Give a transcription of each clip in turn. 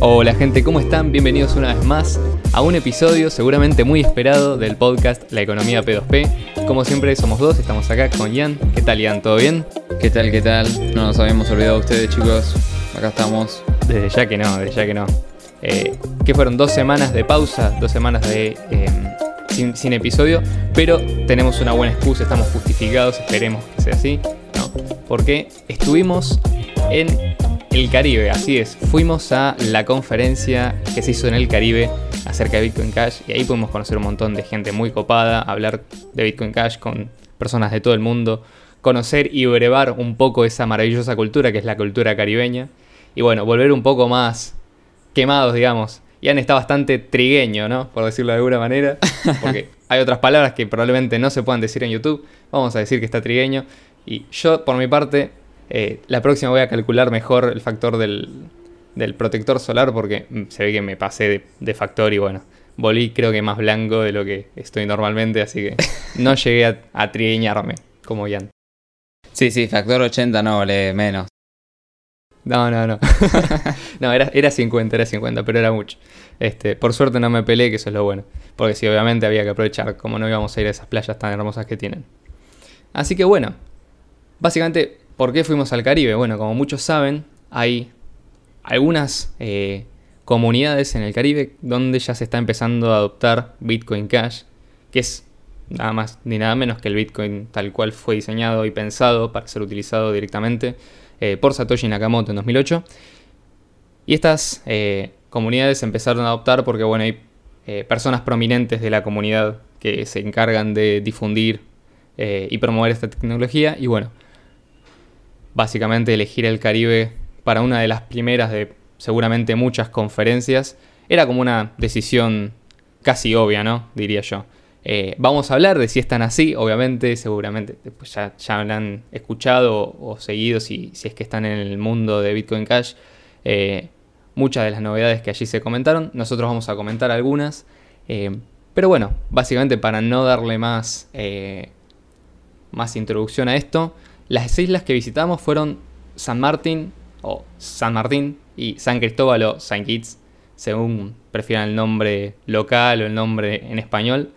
Hola gente, ¿cómo están? Bienvenidos una vez más a un episodio seguramente muy esperado del podcast La Economía P2P. Como siempre somos dos, estamos acá con Ian. ¿Qué tal Ian? ¿Todo bien? ¿Qué tal? ¿Qué tal? No nos habíamos olvidado de ustedes chicos. Acá estamos. Desde ya que no, desde ya que no. Eh, que fueron dos semanas de pausa, dos semanas de em, sin, sin, episodio, pero tenemos una buena excusa, estamos justificados, esperemos que sea así, ¿no? Porque estuvimos en el Caribe, así es. Fuimos a la conferencia que se hizo en el Caribe acerca de Bitcoin Cash y ahí pudimos conocer un montón de gente muy copada, hablar de Bitcoin Cash con personas de todo el mundo, conocer y brevar un poco esa maravillosa cultura que es la cultura caribeña y bueno, volver un poco más quemados, digamos. Ian está bastante trigueño, ¿no? Por decirlo de alguna manera, porque hay otras palabras que probablemente no se puedan decir en YouTube. Vamos a decir que está trigueño. Y yo, por mi parte, eh, la próxima voy a calcular mejor el factor del, protector solar porque mm, se ve que me pasé de, factor y bueno, volví creo que más blanco de lo que estoy normalmente, así que no llegué a, a trigueñarme como Jan. Sí, sí, factor 80 no vale menos. No, no, no. no, era, era 50, era 50, pero era mucho. Este, por suerte no me peleé, que eso es lo bueno. Porque sí, obviamente había que aprovechar, como no íbamos a ir a esas playas tan hermosas que tienen. Así que bueno, básicamente ¿Por qué fuimos al Caribe? Bueno, como muchos saben, hay algunas eh, comunidades en el Caribe donde ya se está empezando a adoptar Bitcoin Cash, que es nada más ni nada menos que el Bitcoin tal cual fue diseñado y pensado para ser utilizado directamente eh, por Satoshi Nakamoto en 2008. Y estas eh, comunidades empezaron a adoptar porque bueno, hay personas prominentes de la comunidad que se encargan de difundir y promover esta tecnología. Y bueno, básicamente elegir el Caribe para una de las primeras de seguramente muchas conferencias, era como una decisión casi obvia, ¿no? Diría yo. Eh, vamos a hablar de si están así, obviamente, seguramente después ya, ya han escuchado o, seguido si, si, es que están en el mundo de Bitcoin Cash. Eh, muchas de las novedades que allí se comentaron, nosotros vamos a comentar algunas. Eh, pero bueno, básicamente para no darle más, más introducción a esto, las islas que visitamos fueron San Martín o San Martín y San Cristóbal o San Kitts, según prefieran el nombre local o el nombre en español.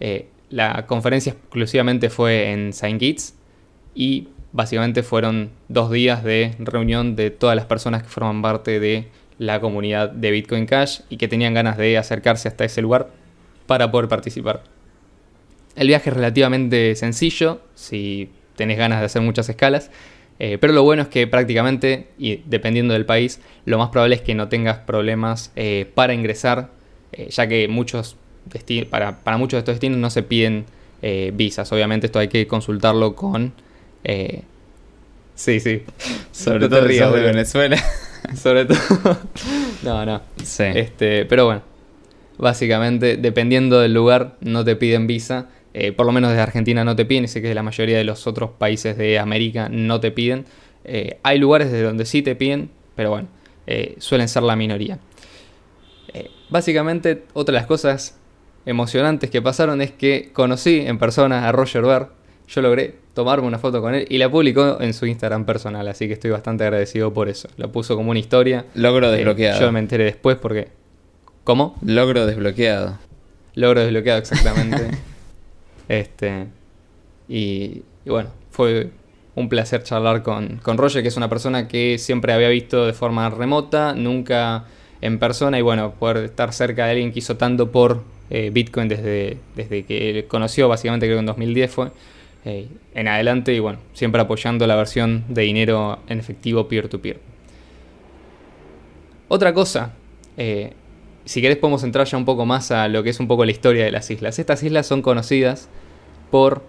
Eh, la conferencia exclusivamente fue en San Kitts y básicamente fueron dos días de reunión de todas las personas que forman parte de la comunidad de Bitcoin Cash y que tenían ganas de acercarse hasta ese lugar para poder participar. El viaje es relativamente sencillo, si tenés ganas de hacer muchas escalas. Eh, pero lo bueno es que prácticamente, y dependiendo del país, lo más probable es que no tengas problemas eh, para ingresar, eh, ya que muchos para, para, muchos de estos destinos no se piden visas. Obviamente esto hay que consultarlo con... sí, sí. Sobre todo de Venezuela. Sobre todo... no, no. Sí. Este, pero bueno, básicamente, dependiendo del lugar, no te piden visa. Eh, por lo menos desde Argentina no te piden, y sé que de la mayoría de los otros países de América no te piden. Eh, hay lugares de donde sí te piden, pero bueno, eh, suelen ser la minoría. básicamente, otra de las cosas emocionantes que pasaron es que conocí en persona a Roger Ver. Yo logré tomarme una foto con él y la publicó en su Instagram personal, así que estoy bastante agradecido por eso. Lo puso como una historia. Logro desbloqueado. yo me enteré después porque... ¿Cómo? Logro desbloqueado. Logro desbloqueado, exactamente. Este, y, bueno, fue un placer charlar con, con, Roger, que es una persona que siempre había visto de forma remota, nunca en persona, y bueno, poder estar cerca de alguien que hizo tanto por eh, Bitcoin desde, desde que conoció, básicamente creo que en 2010 fue, eh, en adelante, y bueno, siempre apoyando la versión de dinero en efectivo peer-to-peer. Otra cosa, eh, si querés podemos entrar ya un poco más a lo que es un poco la historia de las islas. Estas islas son conocidas por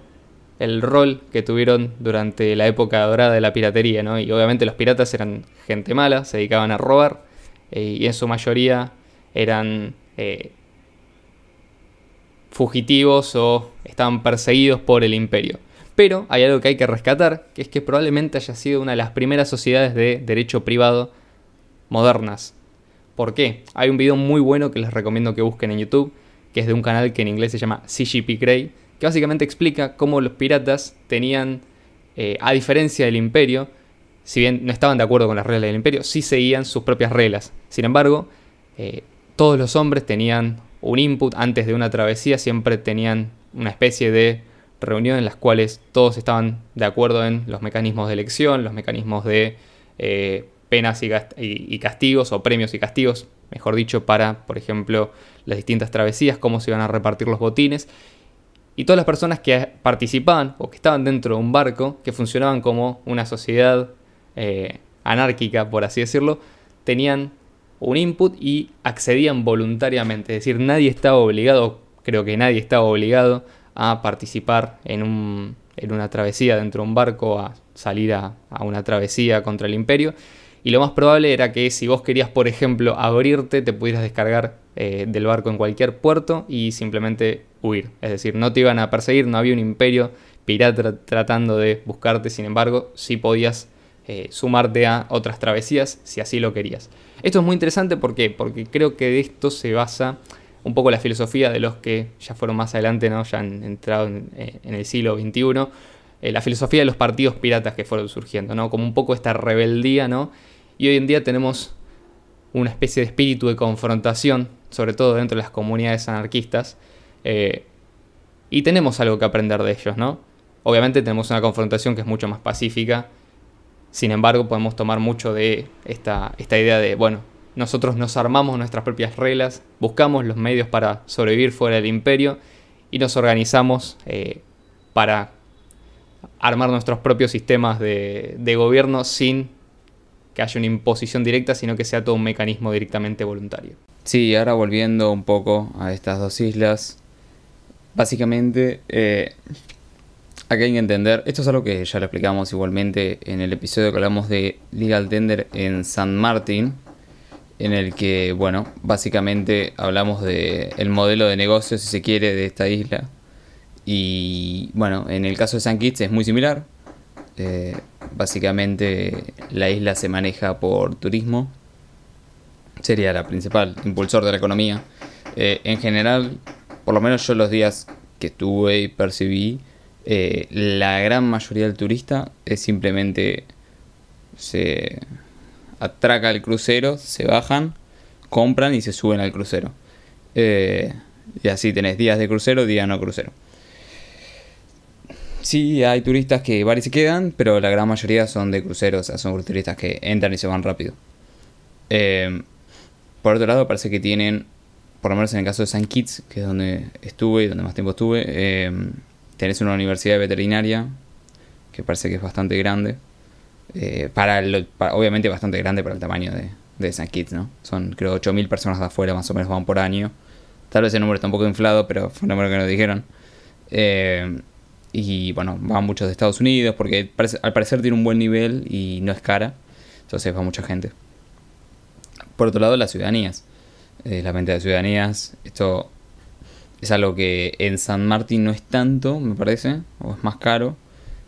el rol que tuvieron durante la época dorada de la piratería, ¿no? Y obviamente los piratas eran gente mala, se dedicaban a robar eh, y en su mayoría eran eh, fugitivos o estaban perseguidos por el imperio. Pero hay algo que hay que rescatar, que es que probablemente haya sido una de las primeras sociedades de derecho privado modernas. ¿Por qué? Hay un video muy bueno que les recomiendo que busquen en YouTube, que es de un canal que en inglés se llama CGP Grey, que básicamente explica cómo los piratas tenían, eh, a diferencia del imperio, si bien no estaban de acuerdo con las reglas del imperio, sí seguían sus propias reglas. Sin embargo, eh, todos los hombres tenían un input antes de una travesía, siempre tenían una especie de reunión en las cuales todos estaban de acuerdo en los mecanismos de elección, los mecanismos de eh, penas y, castigos, o premios y castigos, mejor dicho, para, por ejemplo, las distintas travesías, cómo se iban a repartir los botines. Y todas las personas que participaban o que estaban dentro de un barco, que funcionaban como una sociedad eh, anárquica, por así decirlo, tenían un input y accedían voluntariamente. Es decir, nadie estaba obligado, creo que nadie estaba obligado a participar en, un, en una travesía dentro de un barco, a salir a, una travesía contra el imperio. Y lo más probable era que si vos querías, por ejemplo, abrirte, te pudieras descargar eh, del barco en cualquier puerto y simplemente huir. Es decir, no te iban a perseguir, no había un imperio pirata tratando de buscarte, sin embargo, sí podías eh, sumarte a otras travesías si así lo querías. Esto es muy interesante porque, porque creo que de esto se basa un poco la filosofía de los que ya fueron más adelante, ¿no? ya han entrado en, eh, el siglo XXI, la filosofía de los partidos piratas que fueron surgiendo, ¿no? como un poco esta rebeldía, ¿no? Y hoy en día tenemos una especie de espíritu de confrontación, sobre todo dentro de las comunidades anarquistas, y tenemos algo que aprender de ellos, ¿no? Obviamente tenemos una confrontación que es mucho más pacífica, sin embargo, podemos tomar mucho de esta, esta idea de, bueno, nosotros nos armamos nuestras propias reglas, buscamos los medios para sobrevivir fuera del imperio y nos organizamos eh, para armar nuestros propios sistemas de gobierno sin que haya una imposición directa, sino que sea todo un mecanismo directamente voluntario. Sí, ahora volviendo un poco a estas dos islas, básicamente eh, Acá hay que entender, esto es algo que ya lo explicamos igualmente en el episodio que hablamos de Legal Tender en San Martín, en el que, bueno, básicamente hablamos de el modelo de negocio, si se quiere, de esta isla. Y bueno, en el caso de San Kitts es muy similar. Eh, básicamente la isla se maneja por turismo. Sería la principal impulsor de la economía. Eh, en general, por lo menos yo los días que estuve y percibí, eh, la gran mayoría del turista es simplemente se atraca el crucero, se bajan, compran y se suben al crucero. Eh, y así tenés días de crucero, días no crucero. Sí, hay turistas que van y se quedan, pero la gran mayoría son de cruceros, o son turistas que entran y se van rápido. Eh, por otro lado, parece que tienen, por lo menos en el caso de San Kitts, que es donde estuve y donde más tiempo estuve, tenés una universidad veterinaria, que parece que es bastante grande. Eh, para, obviamente bastante grande para el tamaño de, de San Kitts, ¿no? Son creo 8.000 personas de afuera más o menos van por año. Tal vez el número está un poco inflado, pero fue un número que nos dijeron. Eh, y bueno, van muchos de Estados Unidos porque al parecer tiene un buen nivel y no es cara. Entonces va mucha gente. Por otro lado, las ciudadanías. Eh, la venta de ciudadanías. Esto es algo que en San Martín no es tanto, me parece, o es más caro.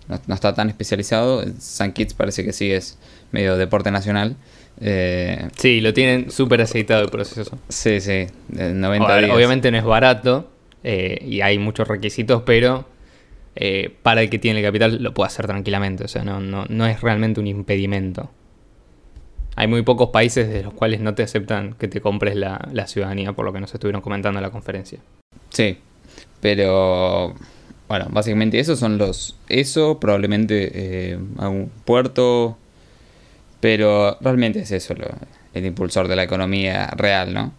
No, está tan especializado. En San Kitts parece que sí es medio deporte nacional. Eh, sí, lo tienen súper aceitado el proceso. Sí, sí, 90 días. Obviamente no es barato eh, y hay muchos requisitos, pero eh, para el que tiene el capital lo puede hacer tranquilamente. O sea, no, no, no es realmente un impedimento. Hay muy pocos países de los cuales no te aceptan que te compres la, la ciudadanía, por lo que nos estuvieron comentando en la conferencia. Sí, pero bueno, básicamente esos son los... Eso, probablemente eh, un puerto, pero realmente es eso el impulsor de la economía real, ¿no?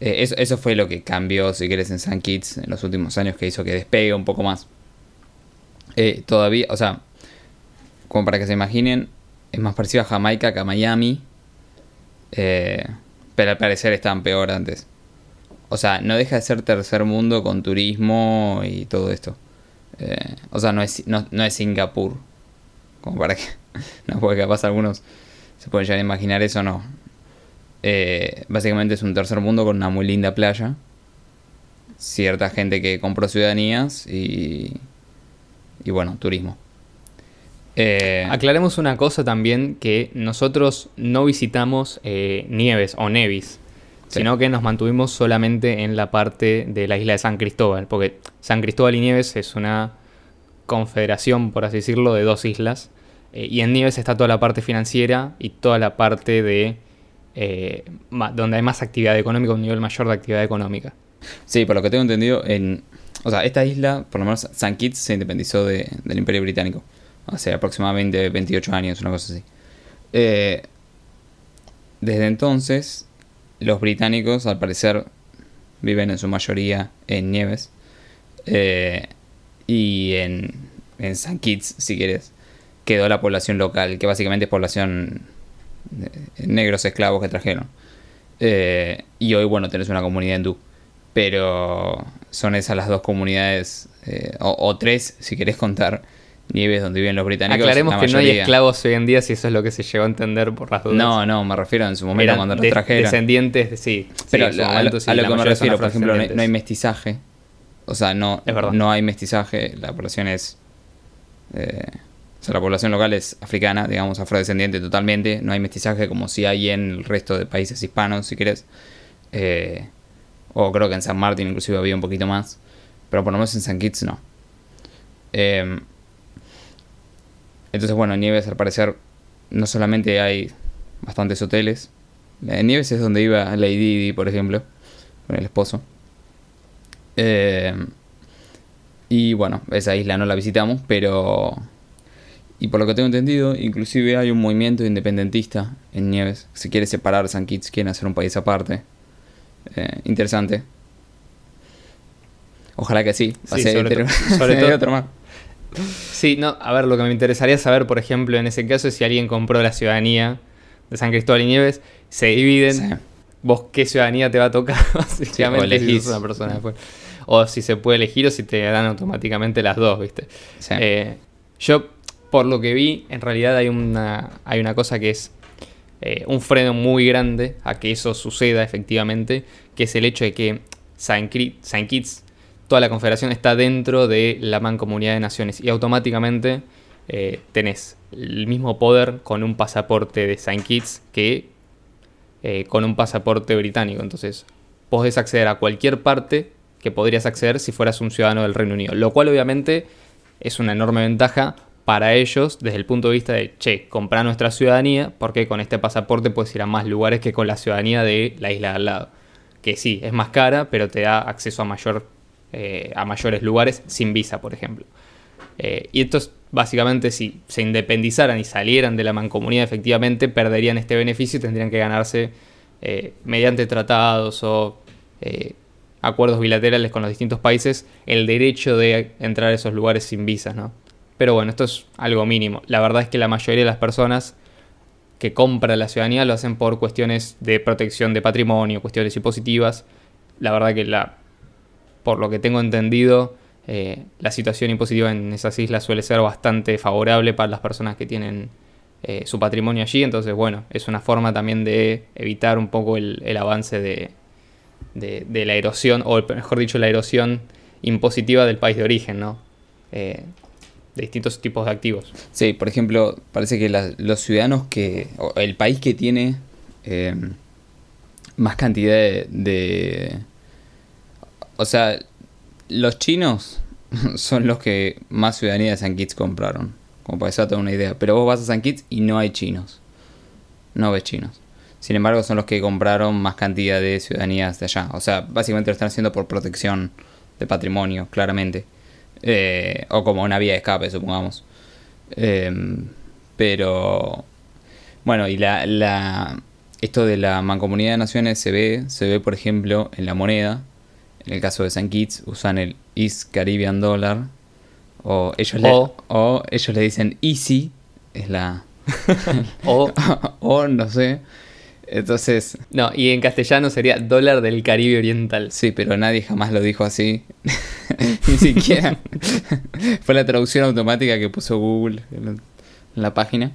Eh, eso, eso, fue lo que cambió, si quieres, en San Kitts en los últimos años, que hizo que despegue un poco más. Eh, todavía, o sea, como para que se imaginen, es más parecido a Jamaica que a Miami, eh, pero al parecer estaban peor antes. O sea, no deja de ser tercer mundo con turismo y todo esto. Eh, o sea, no es, no, es Singapur. Como para que no puede capaz algunos se pueden llegar a imaginar eso, no. Eh, básicamente es un tercer mundo con una muy linda playa. Cierta gente que compró ciudadanías y, y bueno, turismo. Eh, Aclaremos una cosa también, que nosotros no visitamos Nieves o Nevis sino que nos mantuvimos solamente en la parte de la isla de San Cristóbal, porque San Cristóbal y Nieves es una confederación, por así decirlo, de dos islas. Eh, y en Nieves está toda la parte financiera y toda la parte de eh, donde hay más actividad económica, un nivel mayor de actividad económica. Sí, por lo que tengo entendido, en. O sea, esta isla, por lo menos San Kitts, se independizó de- del Imperio Británico. Hace aproximadamente 28 años, una cosa así. Eh, desde entonces, los británicos, al parecer, viven en su mayoría en Nieves. Eh, y en, en San Kitts, si quieres, quedó la población local, que básicamente es población de negros esclavos que trajeron. Eh, y hoy, bueno, tenés una comunidad hindú. Pero son esas las dos comunidades, eh, o, o tres, si querés contar, nieves donde viven los británicos. Aclaremos la que no hay esclavos hoy en día, si eso es lo que se llegó a entender por las dudas. No, no, me refiero en su momento Eran cuando los de- trajeron. descendientes, de- sí. Pero sí, a, lo- momento sí, a lo que me refiero, por ejemplo, no hay, afrodescendientes. no hay mestizaje. O sea, no, no hay mestizaje. La población es. eh, o sea, la población local es africana, digamos, afrodescendiente totalmente. No hay mestizaje como si hay en el resto de países hispanos, si querés. Eh, o creo que en San Martín inclusive había un poquito más. Pero por lo menos en San Kitts no. Eh, entonces, bueno, en Nieves al parecer no solamente hay bastantes hoteles. En Nieves es donde iba Lady Di, por ejemplo, con el esposo. Eh, y bueno, esa isla no la visitamos, pero... Y por lo que tengo entendido, inclusive hay un movimiento independentista en Nieves. Se quiere separar San Kitts, quieren hacer un país aparte. Eh, interesante. Ojalá que sí. Sí, sobre pero- sobre todo- otro más. Sí, no, a ver, lo que me interesaría saber, por ejemplo, en ese caso, es si alguien compró la ciudadanía de San Cristóbal y Nieves, se dividen, Sí. vos qué ciudadanía te va a tocar, básicamente, si elegís. sos una persona de afuera. O si se puede elegir o si te dan automáticamente las dos, ¿viste? Sí. Eh, yo, por lo que vi, en realidad hay una, hay una cosa que es eh, un freno muy grande a que eso suceda efectivamente, que es el hecho de que Saint, Kitts, toda la confederación está dentro de la mancomunidad de naciones y automáticamente eh, tenés el mismo poder con un pasaporte de Saint Kitts que eh, con un pasaporte británico. Entonces, podés acceder a cualquier parte que podrías acceder si fueras un ciudadano del Reino Unido. Lo cual obviamente es una enorme ventaja para ellos desde el punto de vista de, che, comprar nuestra ciudadanía porque con este pasaporte puedes ir a más lugares que con la ciudadanía de la isla de al lado. Que sí, es más cara, pero te da acceso a, mayor, eh, a mayores lugares sin visa, por ejemplo. Eh, y estos, básicamente, si se independizaran y salieran de la mancomunidad, efectivamente perderían este beneficio y tendrían que ganarse eh, mediante tratados o eh, acuerdos bilaterales con los distintos países el derecho de entrar a esos lugares sin visas, ¿no? Pero bueno, esto es algo mínimo. La verdad es que la mayoría de las personas que compran la ciudadanía lo hacen por cuestiones de protección de patrimonio, cuestiones impositivas. La verdad que la, por lo que tengo entendido, eh, la situación impositiva en esas islas suele ser bastante favorable para las personas que tienen eh, su patrimonio allí. Entonces, bueno, es una forma también de evitar un poco el, el avance de, de- la erosión, o mejor dicho, la erosión impositiva del país de origen, ¿no? Eh, de distintos tipos de activos. Sí, por ejemplo, parece que los ciudadanos que. o el país que tiene eh, más cantidad de, O sea, los chinos son los que más ciudadanía de San Kitts compraron. Como para haga una idea. Pero vos vas a San Kitts y no hay chinos. No ves chinos. Sin embargo, son los que compraron más cantidad de ciudadanías de allá. O sea, básicamente lo están haciendo por protección de patrimonio, claramente. Eh, o como una vía de escape, supongamos. Em, pero bueno, y la, la esto de la mancomunidad de naciones se ve, se ve por ejemplo en la moneda. En el caso de San Kitts usan el East Caribbean Dollar o ellos le, O- o ellos le dicen Easy, es la O, o no sé. Entonces, no, y en castellano sería dólar del Caribe Oriental. sí, pero nadie jamás lo dijo así. Ni siquiera. Fue la traducción automática que puso Google en la, página.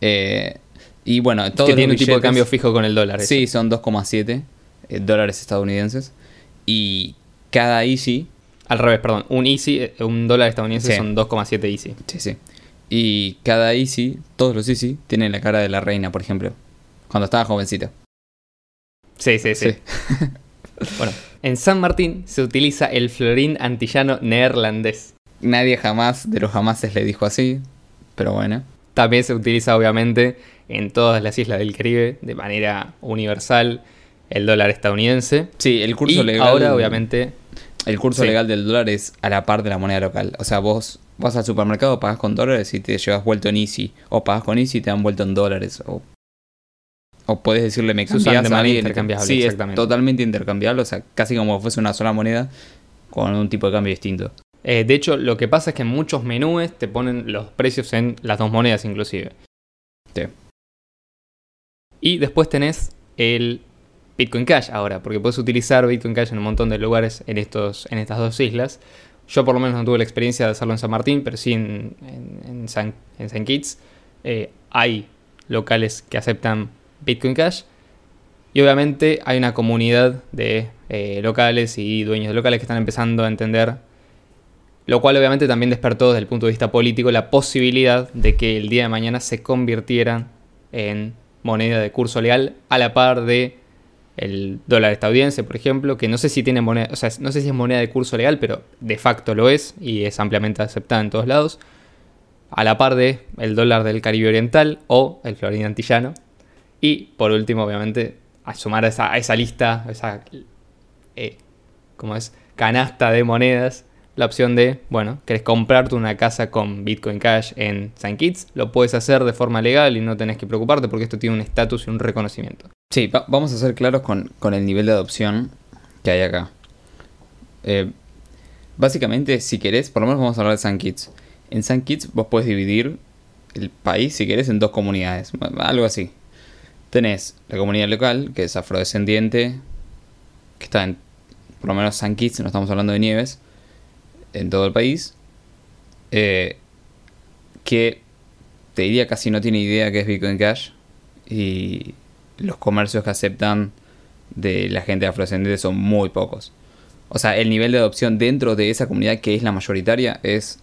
Eh, y bueno, todos que tiene un tipo de cambio fijo con el dólar. ese. Sí, son 2,7 eh, dólares estadounidenses. Y cada Easy, Al revés, perdón. Un easy, eh, un dólar estadounidense Sí. son 2,7 easy. sí, sí. Y cada Easy, todos los Easy, tienen la cara de la reina, por ejemplo. Cuando estaba jovencita. Sí, sí, sí. Bueno, en San Martín se utiliza el florín antillano neerlandés. Nadie jamás de los jamases le dijo así. Pero bueno. también se utiliza obviamente en todas las islas del Caribe de manera universal el dólar estadounidense. Sí, el curso y legal. ahora obviamente El curso Sí. legal del dólar es a la par de la moneda local. O sea, vos vas al supermercado, pagás con dólares y te llevas vuelto en Easy. O pagás con Easy y te dan vuelto en dólares. O, o puedes decirle me de a manera alguien. intercambiable, Sí, es exactamente. totalmente intercambiable. O sea, casi como si fuese una sola moneda con un tipo de cambio distinto. Eh, de hecho, lo que pasa es que en muchos menús te ponen los precios en las dos monedas inclusive. Sí. Y después tenés el Bitcoin Cash ahora, porque puedes utilizar Bitcoin Cash en un montón de lugares en, estos, en estas dos islas. Yo por lo menos no tuve la experiencia de hacerlo en San Martín, pero sí en, en, en San, en San Kitts. Eh, hay locales que aceptan Bitcoin Cash. Y obviamente hay una comunidad de eh, locales y dueños de locales que están empezando a entender lo cual obviamente también despertó desde el punto de vista político la posibilidad de que el día de mañana se convirtieran en moneda de curso legal a la par de el dólar estadounidense, por ejemplo, que no sé si tiene moneda, o sea, no sé si es moneda de curso legal, pero de facto lo es y es ampliamente aceptada en todos lados, a la par de el dólar del Caribe Oriental o el florín antillano. Y por último, obviamente, a sumar a esa, a esa lista, a esa eh, ¿cómo es? canasta de monedas, la opción de, bueno, querés comprarte una casa con Bitcoin Cash en St. Kitts, lo puedes hacer de forma legal y no tenés que preocuparte porque esto tiene un estatus y un reconocimiento. Sí, va- vamos a ser claros con, con el nivel de adopción que hay acá. Eh, básicamente, si querés, por lo menos vamos a hablar de San Kitts. En San Kitts vos podés dividir el país, si querés, en dos comunidades, algo así. Tenés la comunidad local, que es afrodescendiente, que está en, por lo menos San Kitts, no estamos hablando de Nieves, en todo el país, eh, que te diría casi no tiene idea que es Bitcoin Cash y los comercios que aceptan de la gente afrodescendiente son muy pocos. O sea, el nivel de adopción dentro de esa comunidad que es la mayoritaria es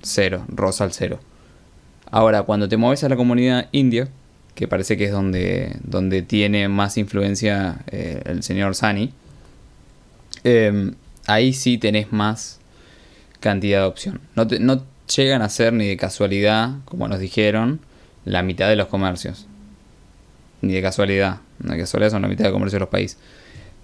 cero, rosa al cero. Ahora, cuando te mueves a la comunidad india, que parece que es donde, donde tiene más influencia eh, el señor Sani, eh, ahí sí tenés más cantidad de opción. No, no llegan a ser ni de casualidad, como nos dijeron, la mitad de los comercios. Ni de casualidad. De casualidad son la mitad de comercios de los países.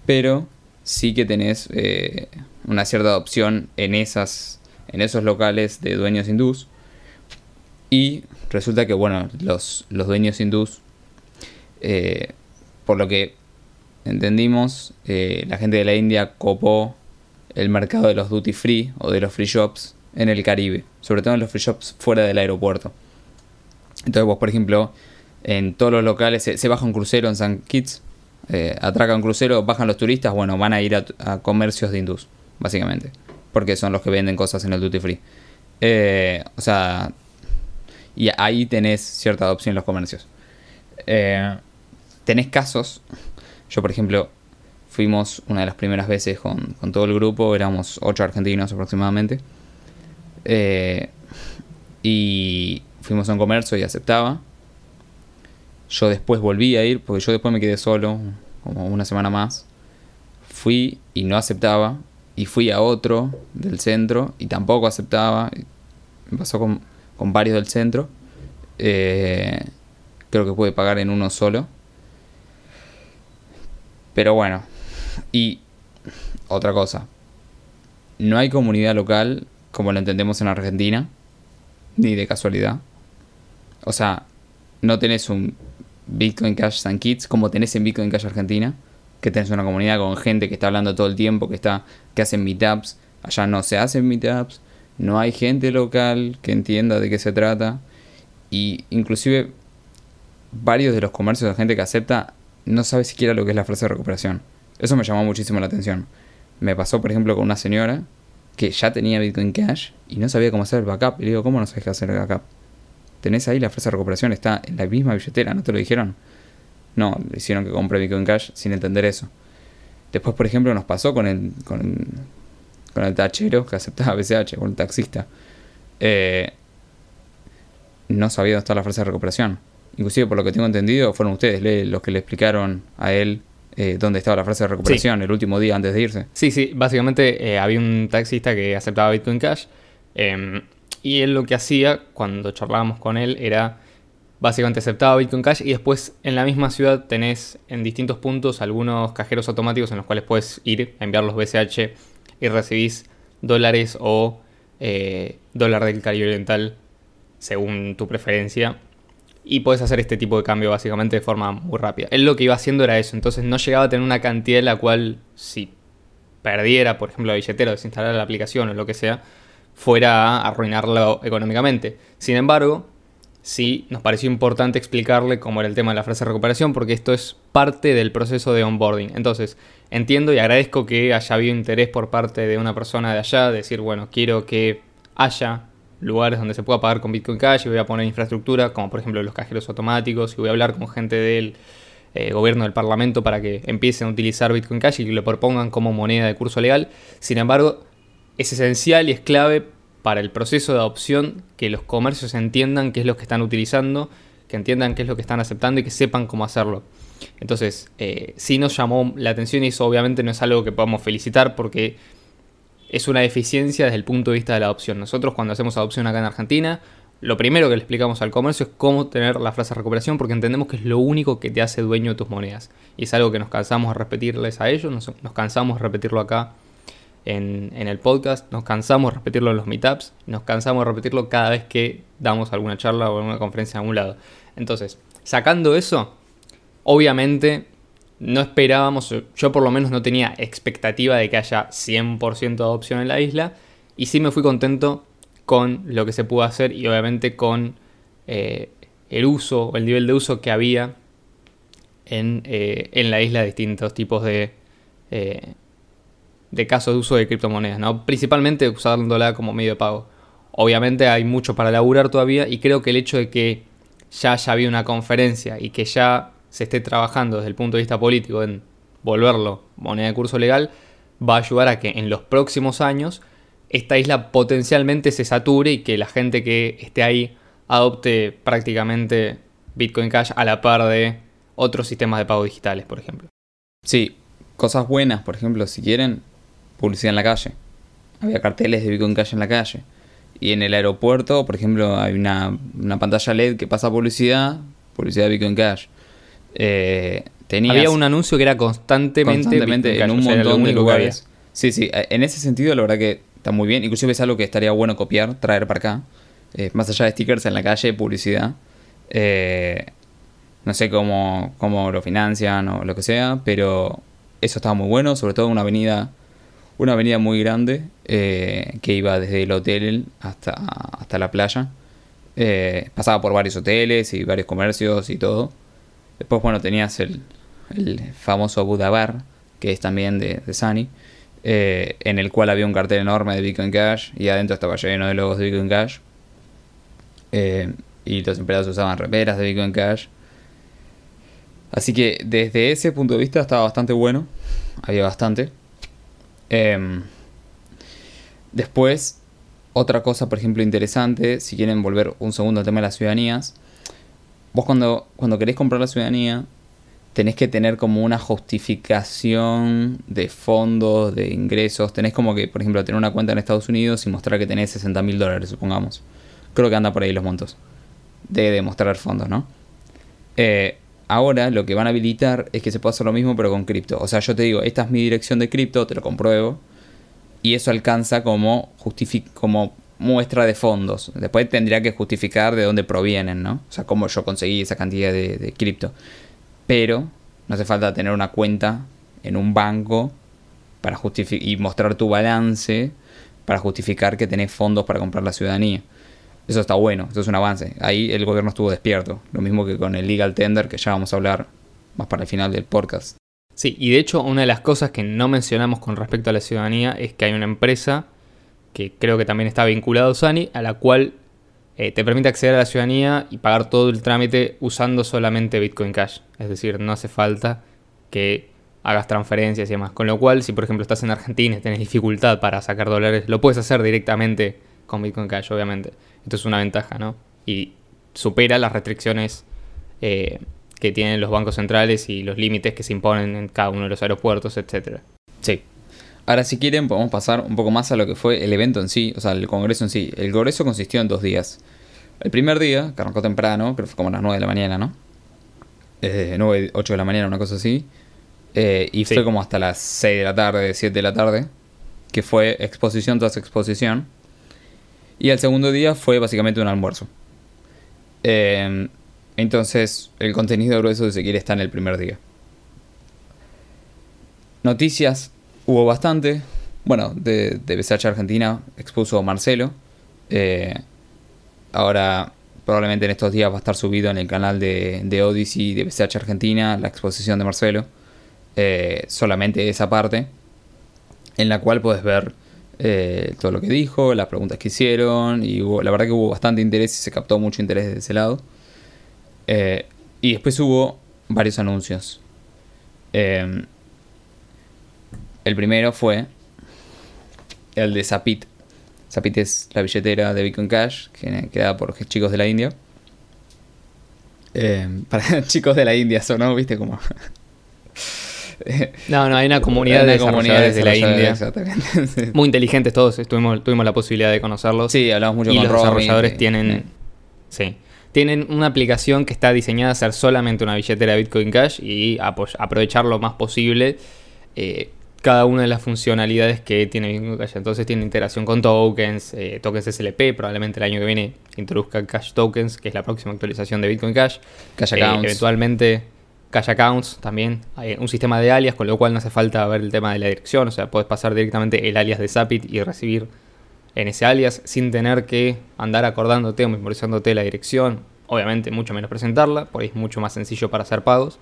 Pero sí que tenés eh, una cierta opción en, esas, en esos locales de dueños hindús. Y resulta que, bueno, los, los dueños hindús, eh, por lo que entendimos, eh, la gente de la India copó el mercado de los duty free o de los free shops en el Caribe, sobre todo en los free shops fuera del aeropuerto. Entonces vos, por ejemplo, en todos los locales se, se baja un crucero en San Kitts, eh, atraca un crucero, bajan los turistas, bueno, van a ir a, comercios de hindús, básicamente, porque son los que venden cosas en el duty free. Eh, o sea, y ahí tenés cierta adopción en los comercios. Eh, tenés casos, yo por ejemplo, fuimos una de las primeras veces con, con todo el grupo, éramos ocho argentinos aproximadamente. Eh, y fuimos a un comercio y aceptaba. Yo después volví a ir, porque yo después me quedé solo, como una semana más. Fui y no aceptaba. Y fui a otro del centro y tampoco aceptaba. Me pasó con, con varios del centro. Eh, creo que pude pagar en uno solo. Pero bueno. Y otra cosa. No hay comunidad local como lo entendemos en Argentina. Ni de casualidad. O sea, no tenés un Bitcoin Cash San Kitts como tenés en Bitcoin Cash Argentina. Que tenés una comunidad con gente que está hablando todo el tiempo, que está que hacen meetups. Allá no se hacen meetups. No hay gente local que entienda de qué se trata. Y inclusive varios de los comercios de gente que acepta no sabe siquiera lo que es la frase de recuperación. Eso me llamó muchísimo la atención. Me pasó, por ejemplo, con una señora que ya tenía Bitcoin Cash y no sabía cómo hacer el backup. Y le digo, ¿cómo no sabes qué hacer el backup? Tenés ahí la frase de recuperación, está en la misma billetera, ¿no te lo dijeron? No, le hicieron que compre Bitcoin Cash sin entender eso. Después, por ejemplo, nos pasó con el, con, con el tachero que aceptaba BCH, con el taxista. Eh, no sabía dónde está la frase de recuperación. Inclusive, por lo que tengo entendido, fueron ustedes los que le explicaron a él eh, dónde estaba la frase de recuperación el último día antes de irse. Sí, sí, básicamente eh, había un taxista que aceptaba Bitcoin Cash. eh, Y él lo que hacía cuando charlábamos con él era básicamente aceptaba Bitcoin Cash y después en la misma ciudad tenés en distintos puntos algunos cajeros automáticos en los cuales puedes ir a enviar los BCH y recibís dólares o eh, dólar del Caribe Oriental según tu preferencia. Y puedes hacer este tipo de cambio básicamente de forma muy rápida. Él lo que iba haciendo era eso, entonces no llegaba a tener una cantidad en la cual si perdiera, por ejemplo, la billetera o desinstalar la aplicación o lo que sea, fuera a arruinarlo económicamente. Sin embargo, sí nos pareció importante explicarle cómo era el tema de la frase recuperación, porque esto es parte del proceso de onboarding. Entonces, entiendo y agradezco que haya habido interés por parte de una persona de allá, de decir, bueno, quiero que haya lugares donde se pueda pagar con Bitcoin Cash y voy a poner infraestructura, como por ejemplo los cajeros automáticos, y voy a hablar con gente del eh, gobierno del Parlamento para que empiecen a utilizar Bitcoin Cash y lo propongan como moneda de curso legal. Sin embargo, es esencial y es clave para el proceso de adopción que los comercios entiendan qué es lo que están utilizando, que entiendan qué es lo que están aceptando y que sepan cómo hacerlo. Entonces, eh, sí nos llamó la atención y eso obviamente no es algo que podamos felicitar porque es una deficiencia desde el punto de vista de la adopción. Nosotros cuando hacemos adopción acá en Argentina, lo primero que le explicamos al comercio es cómo tener la frase recuperación porque entendemos que es lo único que te hace dueño de tus monedas. Y es algo que nos cansamos de repetirles a ellos, nos, cansamos de repetirlo acá en, en, el podcast, nos cansamos de repetirlo en los meetups, nos cansamos de repetirlo cada vez que damos alguna charla o alguna conferencia a algún lado. Entonces, sacando eso, obviamente no esperábamos, yo por lo menos no tenía expectativa de que haya 100% de adopción en la isla y sí me fui contento con lo que se pudo hacer y obviamente con eh, el uso el nivel de uso que había en, eh, en la isla distintos tipos de, eh, de casos de uso de criptomonedas, ¿no? principalmente usándola como medio de pago. Obviamente hay mucho para laburar todavía y creo que el hecho de que ya haya habido una conferencia y que ya se esté trabajando desde el punto de vista político en volverlo moneda de curso legal, va a ayudar a que en los próximos años esta isla potencialmente se sature y que la gente que esté ahí adopte prácticamente Bitcoin Cash a la par de otros sistemas de pago digitales, por ejemplo. Sí, cosas buenas, por ejemplo, si quieren, publicidad en la calle. Había carteles de Bitcoin Cash en la calle. Y en el aeropuerto, por ejemplo, hay una, una pantalla LED que pasa publicidad, publicidad de Bitcoin Cash. Eh, Había un anuncio que era constantemente, en un montón de lugares. Sí, sí, eh, en ese sentido la verdad que está muy bien. Inclusive es algo que estaría bueno copiar, traer para acá. Eh, más allá de stickers en la calle, publicidad. no sé cómo, cómo lo financian o lo que sea, pero eso estaba muy bueno, sobre todo una avenida una avenida muy grande que iba desde el hotel hasta, hasta la playa. pasaba por varios hoteles y varios comercios y todo. Después, bueno, tenías el, famoso Budabar, que es también de, de Sunny, eh, en el cual había un cartel enorme de Bitcoin Cash y adentro estaba lleno de logos de Bitcoin Cash. Eh, y los empleados usaban remeras de Bitcoin Cash. Así que desde ese punto de vista estaba bastante bueno. Había bastante. Em, después, otra cosa, por ejemplo, interesante, si quieren volver un segundo al tema de las ciudadanías, vos cuando, cuando querés comprar la ciudadanía, tenés que tener como una justificación de fondos, de ingresos. Tenés como que, por ejemplo, tener una cuenta en Estados Unidos y mostrar que tenés 60 mil dólares, supongamos. Creo que anda por ahí los montos. De demostrar fondos, ¿no? Eh, ahora lo que van a habilitar es que se puede hacer lo mismo pero con cripto. O sea, yo te digo, esta es mi dirección de cripto, te lo compruebo. Y eso alcanza como, como muestra de fondos. Después tendría que justificar de dónde provienen, ¿no? O sea, cómo yo conseguí esa cantidad de, cripto. Pero no hace falta tener una cuenta en un banco para y mostrar tu balance para justificar que tenés fondos para comprar la ciudadanía. Eso está bueno, eso es un avance. Ahí el gobierno estuvo despierto. Lo mismo que con el legal tender, que ya vamos a hablar más para el final del podcast. Sí, y de hecho una de las cosas que no mencionamos con respecto a la ciudadanía es que hay una empresa que creo que también está vinculado a Sani, a la cual eh, te permite acceder a la ciudadanía y pagar todo el trámite usando solamente Bitcoin Cash. Es decir, no hace falta que hagas transferencias y demás. Con lo cual, si por ejemplo estás en Argentina y tenés dificultad para sacar dólares, lo puedes hacer directamente con Bitcoin Cash, obviamente. Esto es una ventaja, ¿no? Y supera las restricciones eh, que tienen los bancos centrales y los límites que se imponen en cada uno de los aeropuertos, etc. Sí, Ahora, si quieren, podemos pasar un poco más a lo que fue el evento en sí, o sea, el congreso en sí. El congreso consistió en dos días. El primer día, que arrancó temprano, creo que fue como a las 9 de la mañana, ¿no? Eh, 9, 8 de la mañana, una cosa así. Eh, y Sí. fue como hasta las 6 de la tarde, 7 de la tarde, que fue exposición tras exposición. Y el segundo día fue básicamente un almuerzo. Eh, entonces, el contenido grueso, si se quiere, está en el primer día. Noticias hubo bastante. Bueno, de, de BCH Argentina expuso Marcelo. Eh, ahora, probablemente en estos días va a estar subido en el canal de, de Odyssey de BCH Argentina la exposición de Marcelo. Eh, solamente esa parte. En la cual puedes ver eh, todo lo que dijo, las preguntas que hicieron. Y hubo- la verdad que hubo bastante interés y se captó mucho interés de ese lado. Eh, y después hubo varios anuncios. Eh, el primero fue el de Zapit. Zapit es la billetera de Bitcoin Cash, que creada por chicos de la India. Eh, para chicos de la India, sonó, viste, como. No, no, hay una comunidad de desarrolladores de la India. Exactamente. Muy inteligentes todos, estuvimos, tuvimos la posibilidad de conocerlos. Sí, hablamos mucho y con los Romy, desarrolladores tienen, sí, tienen una aplicación que está diseñada a ser solamente una billetera de Bitcoin Cash y aprovechar lo más posible eh, cada una de las funcionalidades que tiene Bitcoin Cash. Entonces tiene integración con tokens, eh, tokens SLP, probablemente el año que viene introduzca Cash Tokens, que es la próxima actualización de Bitcoin Cash. Cash Eh, accounts. eventualmente Cash Accounts también, un sistema de alias, con lo cual no hace falta ver el tema de la dirección, o sea, puedes pasar directamente el alias de Zapit y recibir en ese alias sin tener que andar acordándote o memorizándote la dirección. Obviamente mucho menos presentarla, por es mucho más sencillo para hacer pagos.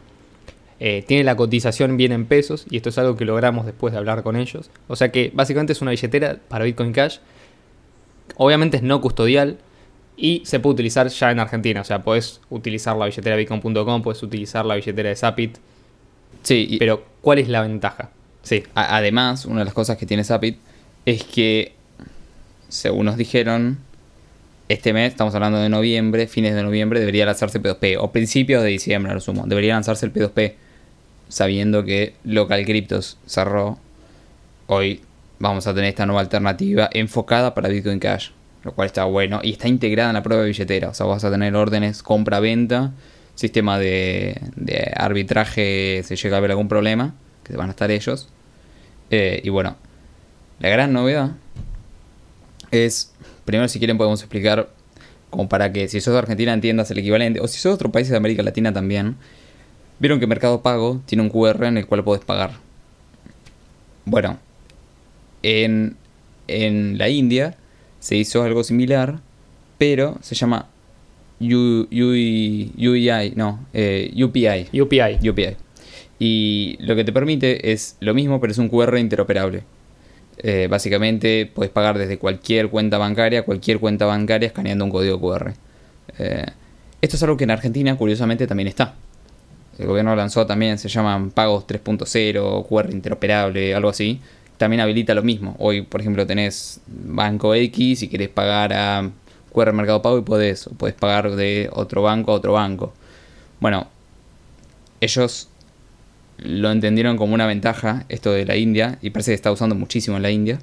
Eh, tiene la cotización bien en pesos y esto es algo que logramos después de hablar con ellos. O sea que básicamente es una billetera para Bitcoin Cash. Obviamente es no custodial y se puede utilizar ya en Argentina. O sea, puedes utilizar la billetera bitcoin.com, puedes utilizar la billetera de Zapit. Sí, y- Pero ¿cuál es la ventaja? Sí, Además, una de las cosas que tiene Zapit es que, según nos dijeron, este mes, estamos hablando de noviembre, fines de noviembre, debería lanzarse P2P, o principios de diciembre, a lo sumo, debería lanzarse el P2P, sabiendo que Local Cryptos cerró. Hoy vamos a tener esta nueva alternativa enfocada para Bitcoin Cash, lo cual está bueno y está integrada en la prueba de billetera, o sea, vas a tener órdenes compra-venta, sistema de, de arbitraje si llega a haber algún problema, que van a estar ellos. Eh, y bueno, la gran novedad es, primero si quieren podemos explicar, como para que si sos de Argentina entiendas el equivalente, o si sos de otros países de América Latina también, vieron que Mercado Pago tiene un QR en el cual podés pagar. Bueno, en, en la India se hizo algo similar, pero se llama U- UI, UEI, no, eh, UPI. UPI. UPI. Y lo que te permite es lo mismo, pero es un QR interoperable. Eh, básicamente puedes pagar desde cualquier cuenta bancaria, cualquier cuenta bancaria escaneando un código QR. Eh, esto es algo que en Argentina curiosamente también está. El gobierno lanzó también, se llaman pagos 3.0, QR interoperable, algo así. También habilita lo mismo. Hoy, por ejemplo, tenés Banco X y querés pagar a QR Mercado Pago y podés. O podés pagar de otro banco a otro banco. Bueno, ellos lo entendieron como una ventaja, esto de la India, y parece que está usando muchísimo en la India.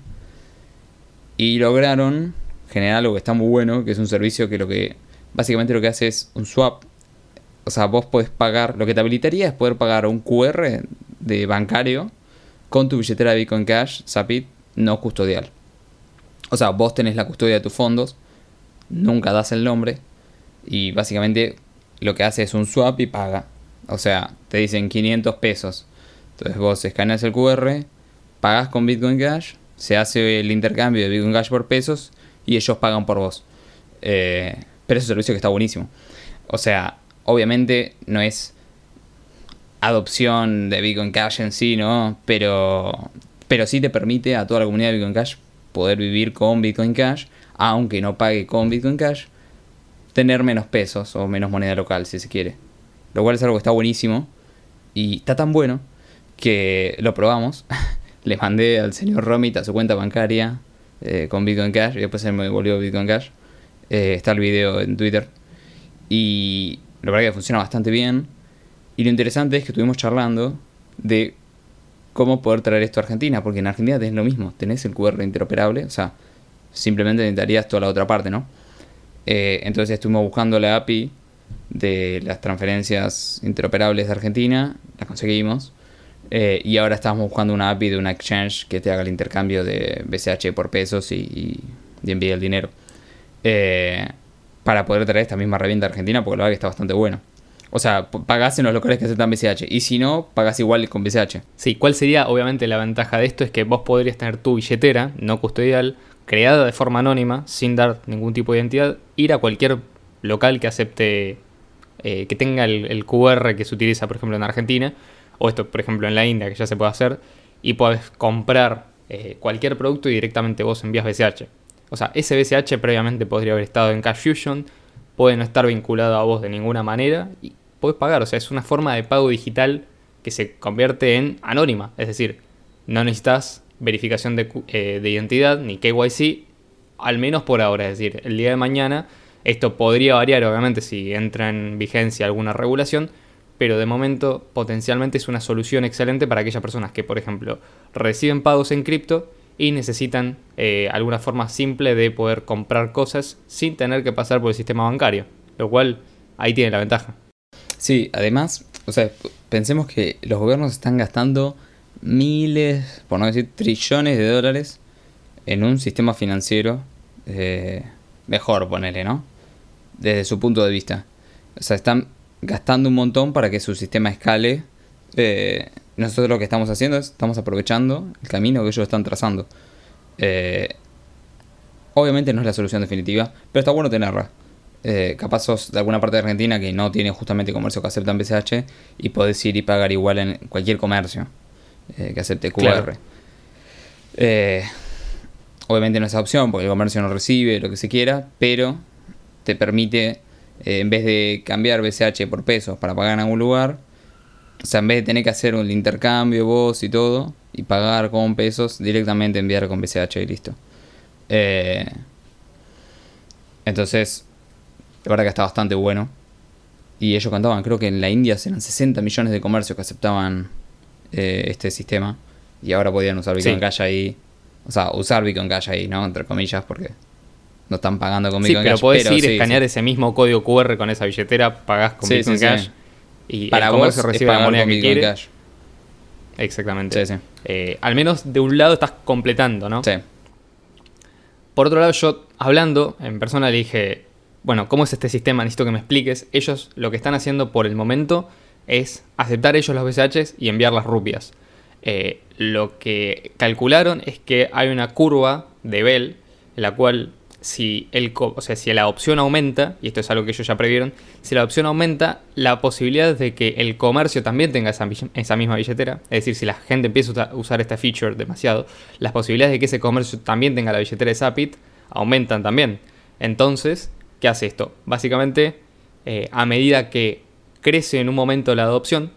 Y lograron generar algo que está muy bueno, que es un servicio que lo que básicamente lo que hace es un swap. O sea, vos podés pagar, lo que te habilitaría es poder pagar un QR de bancario con tu billetera de Bitcoin Cash, Zapit, no custodial. O sea, vos tenés la custodia de tus fondos, nunca das el nombre, y básicamente lo que hace es un swap y paga. O sea, te dicen 500 pesos. Entonces vos escaneas el QR, pagas con Bitcoin Cash, se hace el intercambio de Bitcoin Cash por pesos y ellos pagan por vos. Eh, pero es un servicio que está buenísimo. O sea, obviamente no es adopción de Bitcoin Cash en sí, ¿no? Pero, pero sí te permite a toda la comunidad de Bitcoin Cash poder vivir con Bitcoin Cash, aunque no pague con Bitcoin Cash, tener menos pesos o menos moneda local, si se quiere. Lo cual es algo que está buenísimo. Y está tan bueno que lo probamos. Le mandé al señor Romit a su cuenta bancaria eh, con Bitcoin Cash y después él me devolvió Bitcoin Cash. Eh, está el video en Twitter. Y la verdad que funciona bastante bien. Y lo interesante es que estuvimos charlando de cómo poder traer esto a Argentina, porque en Argentina tenés lo mismo, tenés el QR interoperable, o sea, simplemente necesitarías toda la otra parte, ¿no? Eh, entonces estuvimos buscando la API de las transferencias interoperables de Argentina, la conseguimos, eh, y ahora estamos buscando una API de una exchange que te haga el intercambio de BCH por pesos y, envíe el dinero. Eh, para poder traer esta misma herramienta a Argentina, porque la verdad que está bastante bueno. O sea, pagás en los locales que aceptan BCH. Y si no, pagás igual con BCH. Sí, ¿cuál sería obviamente la ventaja de esto? Es que vos podrías tener tu billetera no custodial, creada de forma anónima, sin dar ningún tipo de identidad, ir a cualquier local que acepte, eh, que tenga el, QR que se utiliza, por ejemplo, en Argentina, o esto, por ejemplo, en la India, que ya se puede hacer, y podés comprar eh, cualquier producto y directamente vos envías BCH. O sea, ese BCH previamente podría haber estado en Cash Fusion, puede no estar vinculado a vos de ninguna manera podés pagar. O sea, es una forma de pago digital que se convierte en anónima. Es decir, no necesitas verificación de, eh, de identidad ni KYC, al menos por ahora. Es decir, el día de mañana esto podría variar, obviamente, si entra en vigencia alguna regulación, pero de momento potencialmente es una solución excelente para aquellas personas que, por ejemplo, reciben pagos en cripto y necesitan eh, alguna forma simple de poder comprar cosas sin tener que pasar por el sistema bancario, lo cual ahí tiene la ventaja. Sí, además, o sea, pensemos que los gobiernos están gastando miles, por no decir trillones de dólares en un sistema financiero eh, mejor, ponele, ¿no? Desde su punto de vista. O sea, están gastando un montón para que su sistema escale. Eh, nosotros lo que estamos haciendo es, estamos aprovechando el camino que ellos están trazando. Eh, obviamente no es la solución definitiva, pero está bueno tenerla. Eh, capaz sos de alguna parte de Argentina que no tiene justamente comercio que acepta BCH y podés ir y pagar igual en cualquier comercio eh, que acepte QR. obviamente no es opción porque el comercio no recibe lo que se quiera, pero te permite, en vez de cambiar BCH por pesos para pagar en algún lugar, o sea, en vez de tener que hacer un intercambio vos y todo, y pagar con pesos, directamente enviar con BCH y listo. Eh, entonces, la verdad que está bastante bueno. Y ellos contaban, creo que en la India eran 60 millones de comercios que aceptaban eh, este sistema. Y ahora podían usar Bitcoin Cash ahí. O sea, usar Bitcoin Cash ahí, ¿no? Entre comillas, porque no están pagando con Bitcoin sí, pero Cash. Podés ir, escanear ese mismo código QR con esa billetera, pagás con Bitcoin Cash y para el comercio recibe la moneda que quiere. Cash. Exactamente. Sí, sí. Eh, al menos de un lado estás completando, ¿no? Sí. Por otro lado, yo hablando en persona le dije, bueno, ¿cómo es este sistema? Necesito que me expliques. Ellos lo que están haciendo por el momento es aceptar ellos los BCHs y enviar las rupias. Eh, lo que calcularon es que hay una curva de Bell en la cual si, el, o sea, si la opción aumenta, y esto es algo que ellos ya previeron, si la opción aumenta, la posibilidad de que el comercio también tenga esa, esa, misma billetera, es decir, si la gente empieza a usar esta feature demasiado, las posibilidades de que ese comercio también tenga la billetera de Zapit aumentan también. Entonces, ¿qué hace esto? Básicamente, eh, a medida que crece en un momento la adopción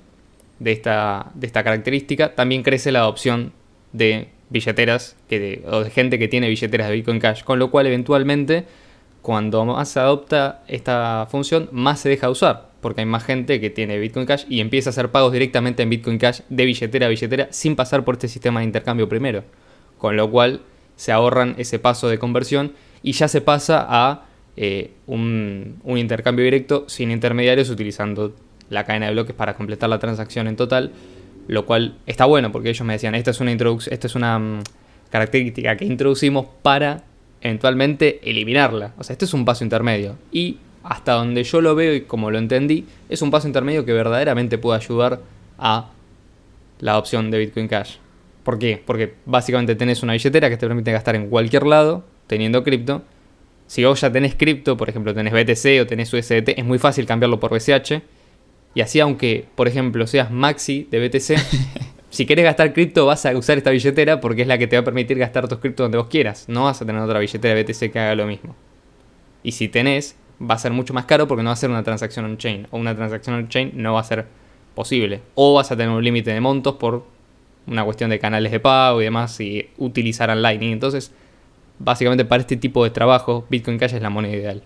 de esta, de esta característica, también crece la adopción de billeteras que o de gente que tiene billeteras de Bitcoin Cash, con lo cual eventualmente cuando más se adopta esta función, más se deja usar, porque hay más gente que tiene Bitcoin Cash y empieza a hacer pagos directamente en Bitcoin Cash de billetera a billetera sin pasar por este sistema de intercambio primero, con lo cual se ahorran ese paso de conversión y ya se pasa a eh, un, intercambio directo sin intermediarios utilizando la cadena de bloques para completar la transacción en total lo cual está bueno porque ellos me decían, esta es una, esta es una mm, característica que introducimos para eventualmente eliminarla. O sea, este es un paso intermedio. Y hasta donde yo lo veo y como lo entendí, es un paso intermedio que verdaderamente puede ayudar a la adopción de Bitcoin Cash. ¿Por qué? Porque básicamente tenés una billetera que te permite gastar en cualquier lado teniendo cripto. Si vos ya tenés cripto, por ejemplo tenés BTC o tenés USDT, es muy fácil cambiarlo por BCH y así, aunque, por ejemplo, seas Maxi de BTC, si quieres gastar cripto, vas a usar esta billetera porque es la que te va a permitir gastar tus cripto donde vos quieras. No vas a tener otra billetera de BTC que haga lo mismo. Y si tenés, va a ser mucho más caro porque no va a ser una transacción on-chain. O una transacción on-chain no va a ser posible. O vas a tener un límite de montos por una cuestión de canales de pago y demás y utilizar Lightning. Entonces, básicamente para este tipo de trabajo, Bitcoin Cash es la moneda ideal.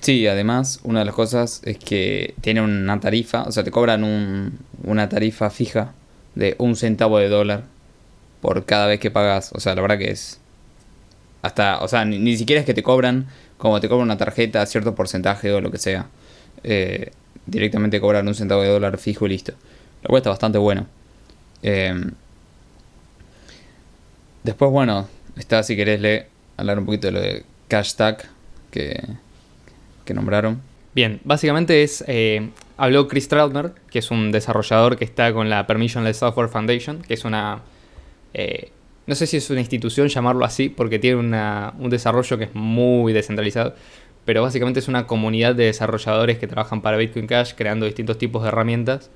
Sí, además, una de las cosas es que tiene una tarifa, o sea, te cobran una tarifa fija de un centavo de dólar por cada vez que pagas. O sea, la verdad que es. Hasta, o sea, ni, ni siquiera es que te cobran, como te cobran una tarjeta, cierto porcentaje o lo que sea. Eh, directamente cobran un centavo de dólar fijo y listo. Lo cual está bastante bueno. Eh, después, bueno, está si querés le hablar un poquito de lo de Cashtag que, que nombraron. Bien, básicamente es. eh, habló Chris Trautner, que es un desarrollador que está con la Permissionless Software Foundation, que es una. eh, no sé si es una institución llamarlo así, porque tiene una- un desarrollo que es muy descentralizado, pero básicamente es una comunidad de desarrolladores que trabajan para Bitcoin Cash creando distintos tipos de herramientas.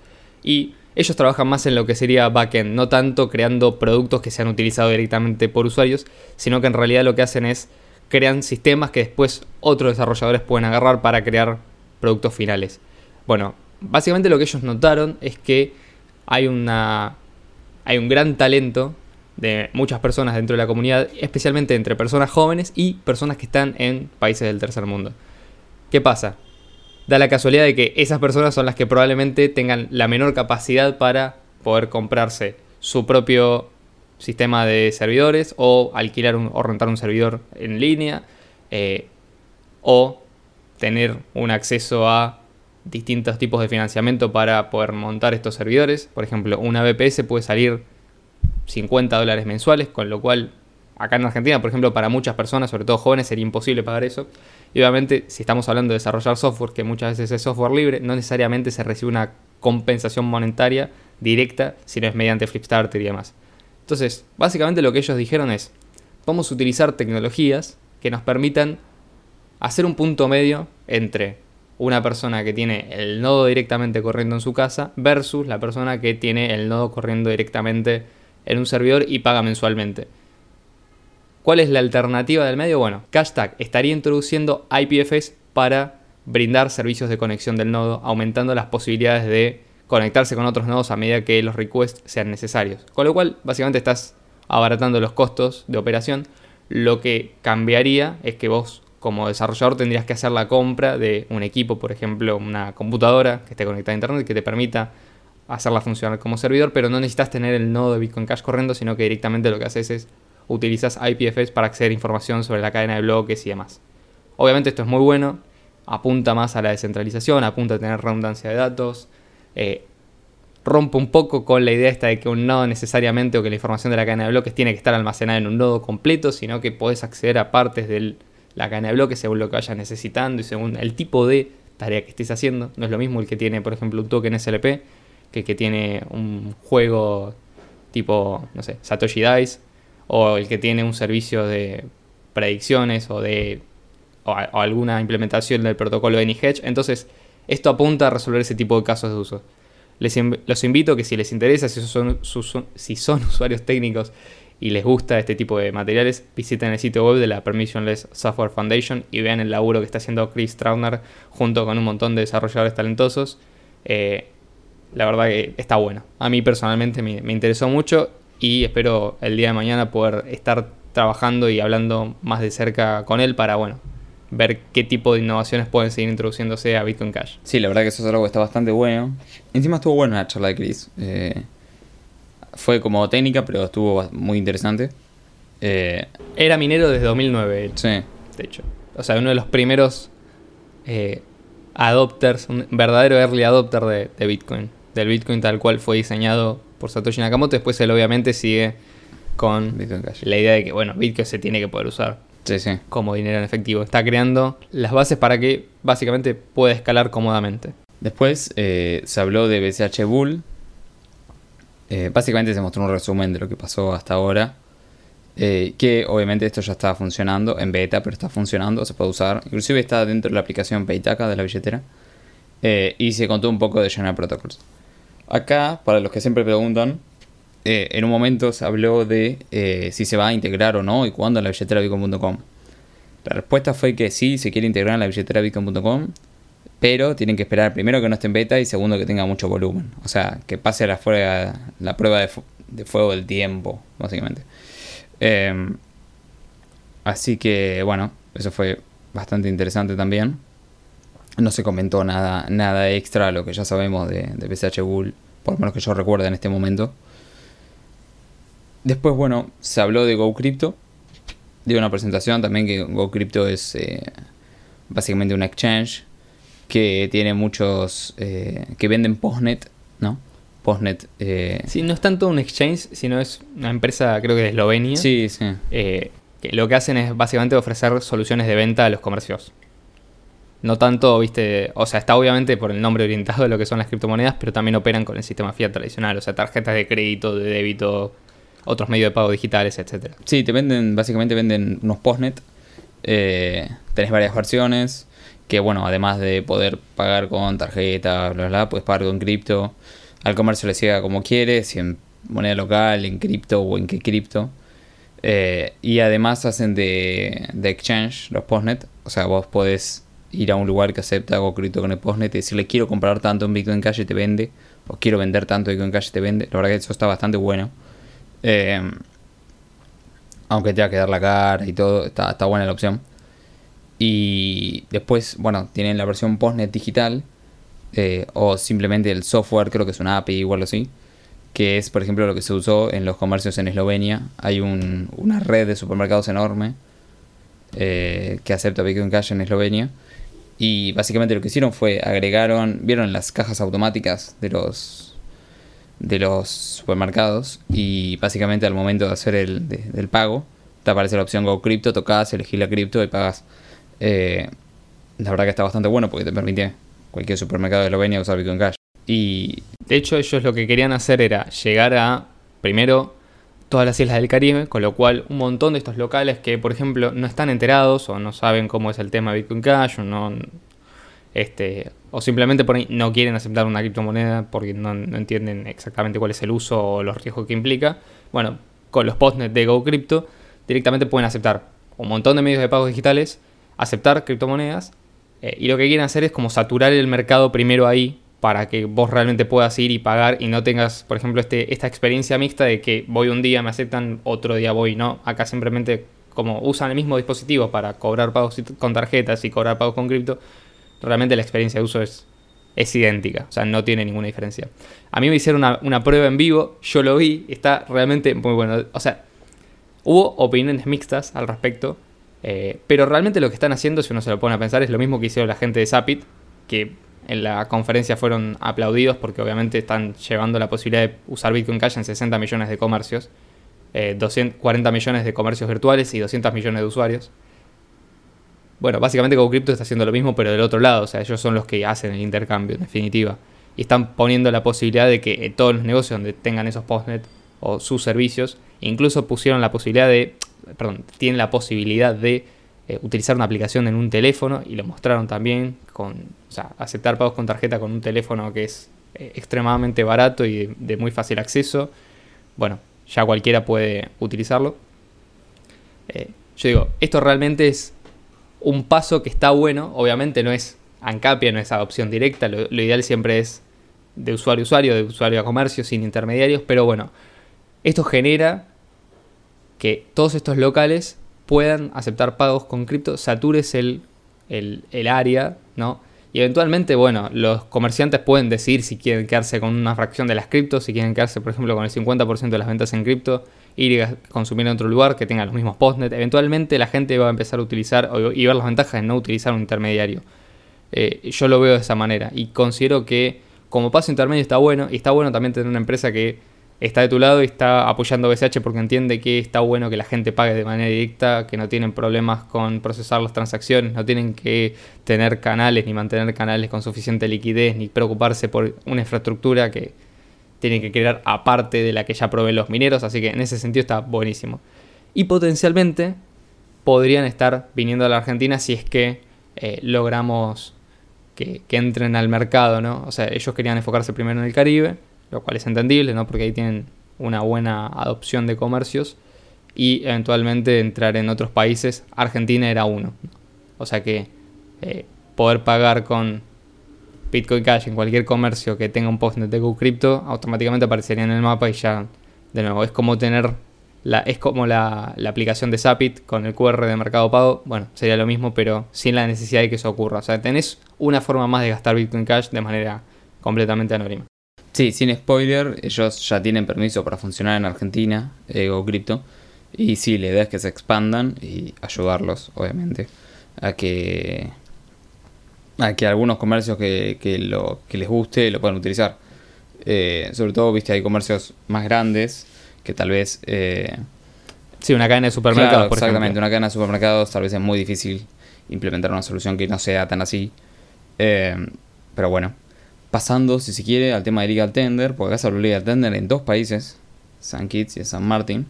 Y ellos trabajan más en lo que sería backend, no tanto creando productos que sean utilizados directamente por usuarios, sino que en realidad lo que hacen es crean sistemas que después otros desarrolladores pueden agarrar para crear productos finales. Bueno, básicamente lo que ellos notaron es que hay una hay un gran talento de muchas personas dentro de la comunidad, especialmente entre personas jóvenes y personas que están en países del tercer mundo. ¿Qué pasa? Da la casualidad de que esas personas son las que probablemente tengan la menor capacidad para poder comprarse su propio sistema de servidores o alquilar o rentar un servidor en línea eh, o tener un acceso a distintos tipos de financiamiento para poder montar estos servidores. Por ejemplo, una VPS puede salir 50 dólares mensuales, con lo cual acá en Argentina, por ejemplo, para muchas personas, sobre todo jóvenes, sería imposible pagar eso. Y obviamente, si estamos hablando de desarrollar software, que muchas veces es software libre, no necesariamente se recibe una compensación monetaria directa, sino es mediante Flipstarter y demás. Entonces, básicamente lo que ellos dijeron es, vamos a utilizar tecnologías que nos permitan hacer un punto medio entre una persona que tiene el nodo directamente corriendo en su casa versus la persona que tiene el nodo corriendo directamente en un servidor y paga mensualmente. ¿Cuál es la alternativa del medio? Bueno, Cashtag estaría introduciendo IPFS para brindar servicios de conexión del nodo, aumentando las posibilidades de conectarse con otros nodos a medida que los requests sean necesarios. Con lo cual, básicamente estás abaratando los costos de operación. Lo que cambiaría es que vos, como desarrollador, tendrías que hacer la compra de un equipo, por ejemplo, una computadora que esté conectada a internet que te permita hacerla funcionar como servidor, pero no necesitas tener el nodo de Bitcoin Cash corriendo, sino que directamente lo que haces es utilizas IPFS para acceder a información sobre la cadena de bloques y demás. Obviamente esto es muy bueno, apunta más a la descentralización, apunta a tener redundancia de datos, eh, rompe un poco con la idea esta de que un nodo necesariamente o que la información de la cadena de bloques tiene que estar almacenada en un nodo completo, sino que podés acceder a partes de la cadena de bloques según lo que vayas necesitando y según el tipo de tarea que estés haciendo. No es lo mismo el que tiene, por ejemplo, un token SLP que el que tiene un juego tipo, no sé, Satoshi Dice o el que tiene un servicio de predicciones o de alguna implementación del protocolo de Hedge. Entonces, esto apunta a resolver ese tipo de casos de uso. Les los invito que si les interesa, si son, si son usuarios técnicos y les gusta este tipo de materiales, visiten el sitio web de la Permissionless Software Foundation y vean el laburo que está haciendo Chris Trauner junto con un montón de desarrolladores talentosos. Eh, la verdad que está bueno. A mí personalmente me, me interesó mucho y espero el día de mañana poder estar trabajando y hablando más de cerca con él para, bueno, ver qué tipo de innovaciones pueden seguir introduciéndose a Bitcoin Cash. Sí, la verdad que eso es algo que está bastante bueno. Encima estuvo buena la charla de Chris. Eh, fue como técnica, pero estuvo muy interesante. Eh, Era minero desde 2009, él, sí, de hecho. O sea, uno de los primeros eh, adopters, un verdadero early adopter de, de Bitcoin. Del Bitcoin tal cual fue diseñado por Satoshi Nakamoto. Después él obviamente sigue con Bitcoin Cash. la idea de que, bueno, Bitcoin se tiene que poder usar Sí, sí. como dinero en efectivo. Está creando las bases para que básicamente pueda escalar cómodamente. Después eh, se habló de BCH Bull. Eh, básicamente se mostró un resumen de lo que pasó hasta ahora. Eh, que obviamente esto ya está funcionando en beta, pero está funcionando, se puede usar. Inclusive está dentro de la aplicación Paytaka de la billetera. Eh, y se contó un poco de General Protocols. Acá, para los que siempre preguntan, eh, en un momento se habló de eh, si se va a integrar o no y cuándo en la billetera bitcoin.com. La respuesta fue que sí, se quiere integrar en la billetera bitcoin.com, pero tienen que esperar primero que no esté en beta y segundo que tenga mucho volumen. O sea, que pase la, fuera- la prueba de, fu- de fuego del tiempo, básicamente. Eh, así que, bueno, eso fue bastante interesante también. No se comentó nada, nada extra a lo que ya sabemos de, de PSH Bull, por lo menos que yo recuerde en este momento. Después, bueno, se habló de GoCrypto. De una presentación también que GoCrypto es eh, básicamente un exchange que tiene muchos eh, que venden postnet, ¿no? Postnet. Eh, Sí, no es tanto un exchange, sino es una empresa, creo que de Eslovenia. sí, sí. eh, que lo que hacen es básicamente ofrecer soluciones de venta a los comercios. No tanto, viste, o sea, está obviamente por el nombre orientado a lo que son las criptomonedas, pero también operan con el sistema fiat tradicional, o sea, tarjetas de crédito, de débito, otros medios de pago digitales, etcétera. Sí, te venden, básicamente venden unos postnet. Eh, tenés varias versiones. Que bueno, además de poder pagar con tarjeta, bla, bla, puedes pagar con cripto. Al comercio le llega como quiere, si en moneda local, en cripto o en qué cripto. Eh, y además hacen de, de exchange los postnet. O sea, vos podés ir a un lugar que acepta algo cripto con el postnet y decirle quiero comprar tanto en Bitcoin Cash y te vende. O quiero vender tanto en Bitcoin Cash y te vende. La verdad que eso está bastante bueno. Eh, aunque tenga que dar la cara y todo, está, está buena la opción. Y después, bueno, tienen la versión postnet digital. eh, o simplemente el software, creo que es una API algo así. Que es, por ejemplo, lo que se usó en los comercios en Eslovenia. Hay un- una red de supermercados enorme eh, que acepta Bitcoin Cash en Eslovenia. Y básicamente lo que hicieron fue agregaron, vieron las cajas automáticas de los de los supermercados y básicamente al momento de hacer el de- del pago te aparece la opción Go Crypto, tocas, elegís la cripto y pagas. Eh, la verdad que está bastante bueno porque te permite cualquier supermercado de Eslovenia usar Bitcoin Cash. Y De hecho, ellos lo que querían hacer era llegar a, primero, todas las islas del Caribe, con lo cual un montón de estos locales que, por ejemplo, no están enterados o no saben cómo es el tema de Bitcoin Cash o no... Este, o simplemente no quieren aceptar una criptomoneda porque no, entienden exactamente cuál es el uso o los riesgos que implica. Bueno, con los postnet de GoCrypto directamente pueden aceptar un montón de medios de pagos digitales, aceptar criptomonedas eh, y lo que quieren hacer es como saturar el mercado primero ahí para que vos realmente puedas ir y pagar y no tengas, por ejemplo, este, esta experiencia mixta de que voy un día, me aceptan, otro día voy, no. Acá simplemente como usan el mismo dispositivo para cobrar pagos con tarjetas y cobrar pagos con cripto, realmente la experiencia de uso es, es idéntica, o sea, no tiene ninguna diferencia. A mí me hicieron una, una prueba en vivo, yo lo vi, está realmente muy bueno. O sea, hubo opiniones mixtas al respecto, eh, pero realmente lo que están haciendo, si uno se lo pone a pensar, es lo mismo que hicieron la gente de Zapit, que en la conferencia fueron aplaudidos porque obviamente están llevando la posibilidad de usar Bitcoin Cash en 60 millones de comercios, eh, 240 millones de comercios virtuales y 200 millones de usuarios. Bueno, básicamente GoCrypto está haciendo lo mismo, pero del otro lado, o sea, ellos son los que hacen el intercambio, en definitiva. Y están poniendo la posibilidad de que en todos los negocios donde tengan esos postnet o sus servicios, incluso pusieron la posibilidad de, perdón, tienen la posibilidad de eh, utilizar una aplicación en un teléfono y lo mostraron también con, o sea, aceptar pagos con tarjeta con un teléfono que es eh, extremadamente barato y de, muy fácil acceso. Bueno, ya cualquiera puede utilizarlo. Eh, yo digo, esto realmente es un paso que está bueno, obviamente no es ANCAPIA, no es adopción directa, lo ideal siempre es de usuario a usuario, de usuario a comercio, sin intermediarios, pero bueno, esto genera que todos estos locales puedan aceptar pagos con cripto, satures el, el, el área, ¿no? Y eventualmente, bueno, los comerciantes pueden decidir si quieren quedarse con una fracción de las criptos, si quieren quedarse, por ejemplo, con el 50% de las ventas en cripto, ir a consumir en otro lugar que tenga los mismos postnet. Eventualmente la gente va a empezar a utilizar y ver las ventajas de no utilizar un intermediario. Eh, yo lo veo de esa manera y considero que como paso intermedio está bueno y está bueno también tener una empresa que está de tu lado y está apoyando BCH porque entiende que está bueno que la gente pague de manera directa, que no tienen problemas con procesar las transacciones, no tienen que tener canales ni mantener canales con suficiente liquidez ni preocuparse por una infraestructura que tienen que crear aparte de la que ya proveen los mineros, así que en ese sentido está buenísimo. Y potencialmente podrían estar viniendo a la Argentina si es que eh, logramos que, que entren al mercado, ¿no? O sea, ellos querían enfocarse primero en el Caribe, lo cual es entendible, ¿no? Porque ahí tienen una buena adopción de comercios y eventualmente entrar en otros países. Argentina era uno. O sea que eh, poder pagar con Bitcoin Cash en cualquier comercio que tenga un postnet de GoCrypto automáticamente aparecería en el mapa y ya, de nuevo, es como tener la, es como la, la aplicación de Zapit con el QR de Mercado Pago. Bueno, sería lo mismo, pero sin la necesidad de que eso ocurra. O sea, tenés una forma más de gastar Bitcoin Cash de manera completamente anónima. Sí, sin spoiler, ellos ya tienen permiso para funcionar en Argentina, Ego Crypto. Y sí, la idea es que se expandan y ayudarlos, obviamente, a que a que algunos comercios que, que, lo, que les guste lo puedan utilizar. Eh, sobre todo, viste, hay comercios más grandes que tal vez... Eh, sí, una cadena de supermercados, por Exactamente, una cadena de supermercados tal vez es muy difícil implementar una solución que no sea tan así. Eh, pero bueno, pasando, si se quiere, al tema de Legal Tender, porque acá se habló de Legal Tender en dos países, San Kitts y San Martín.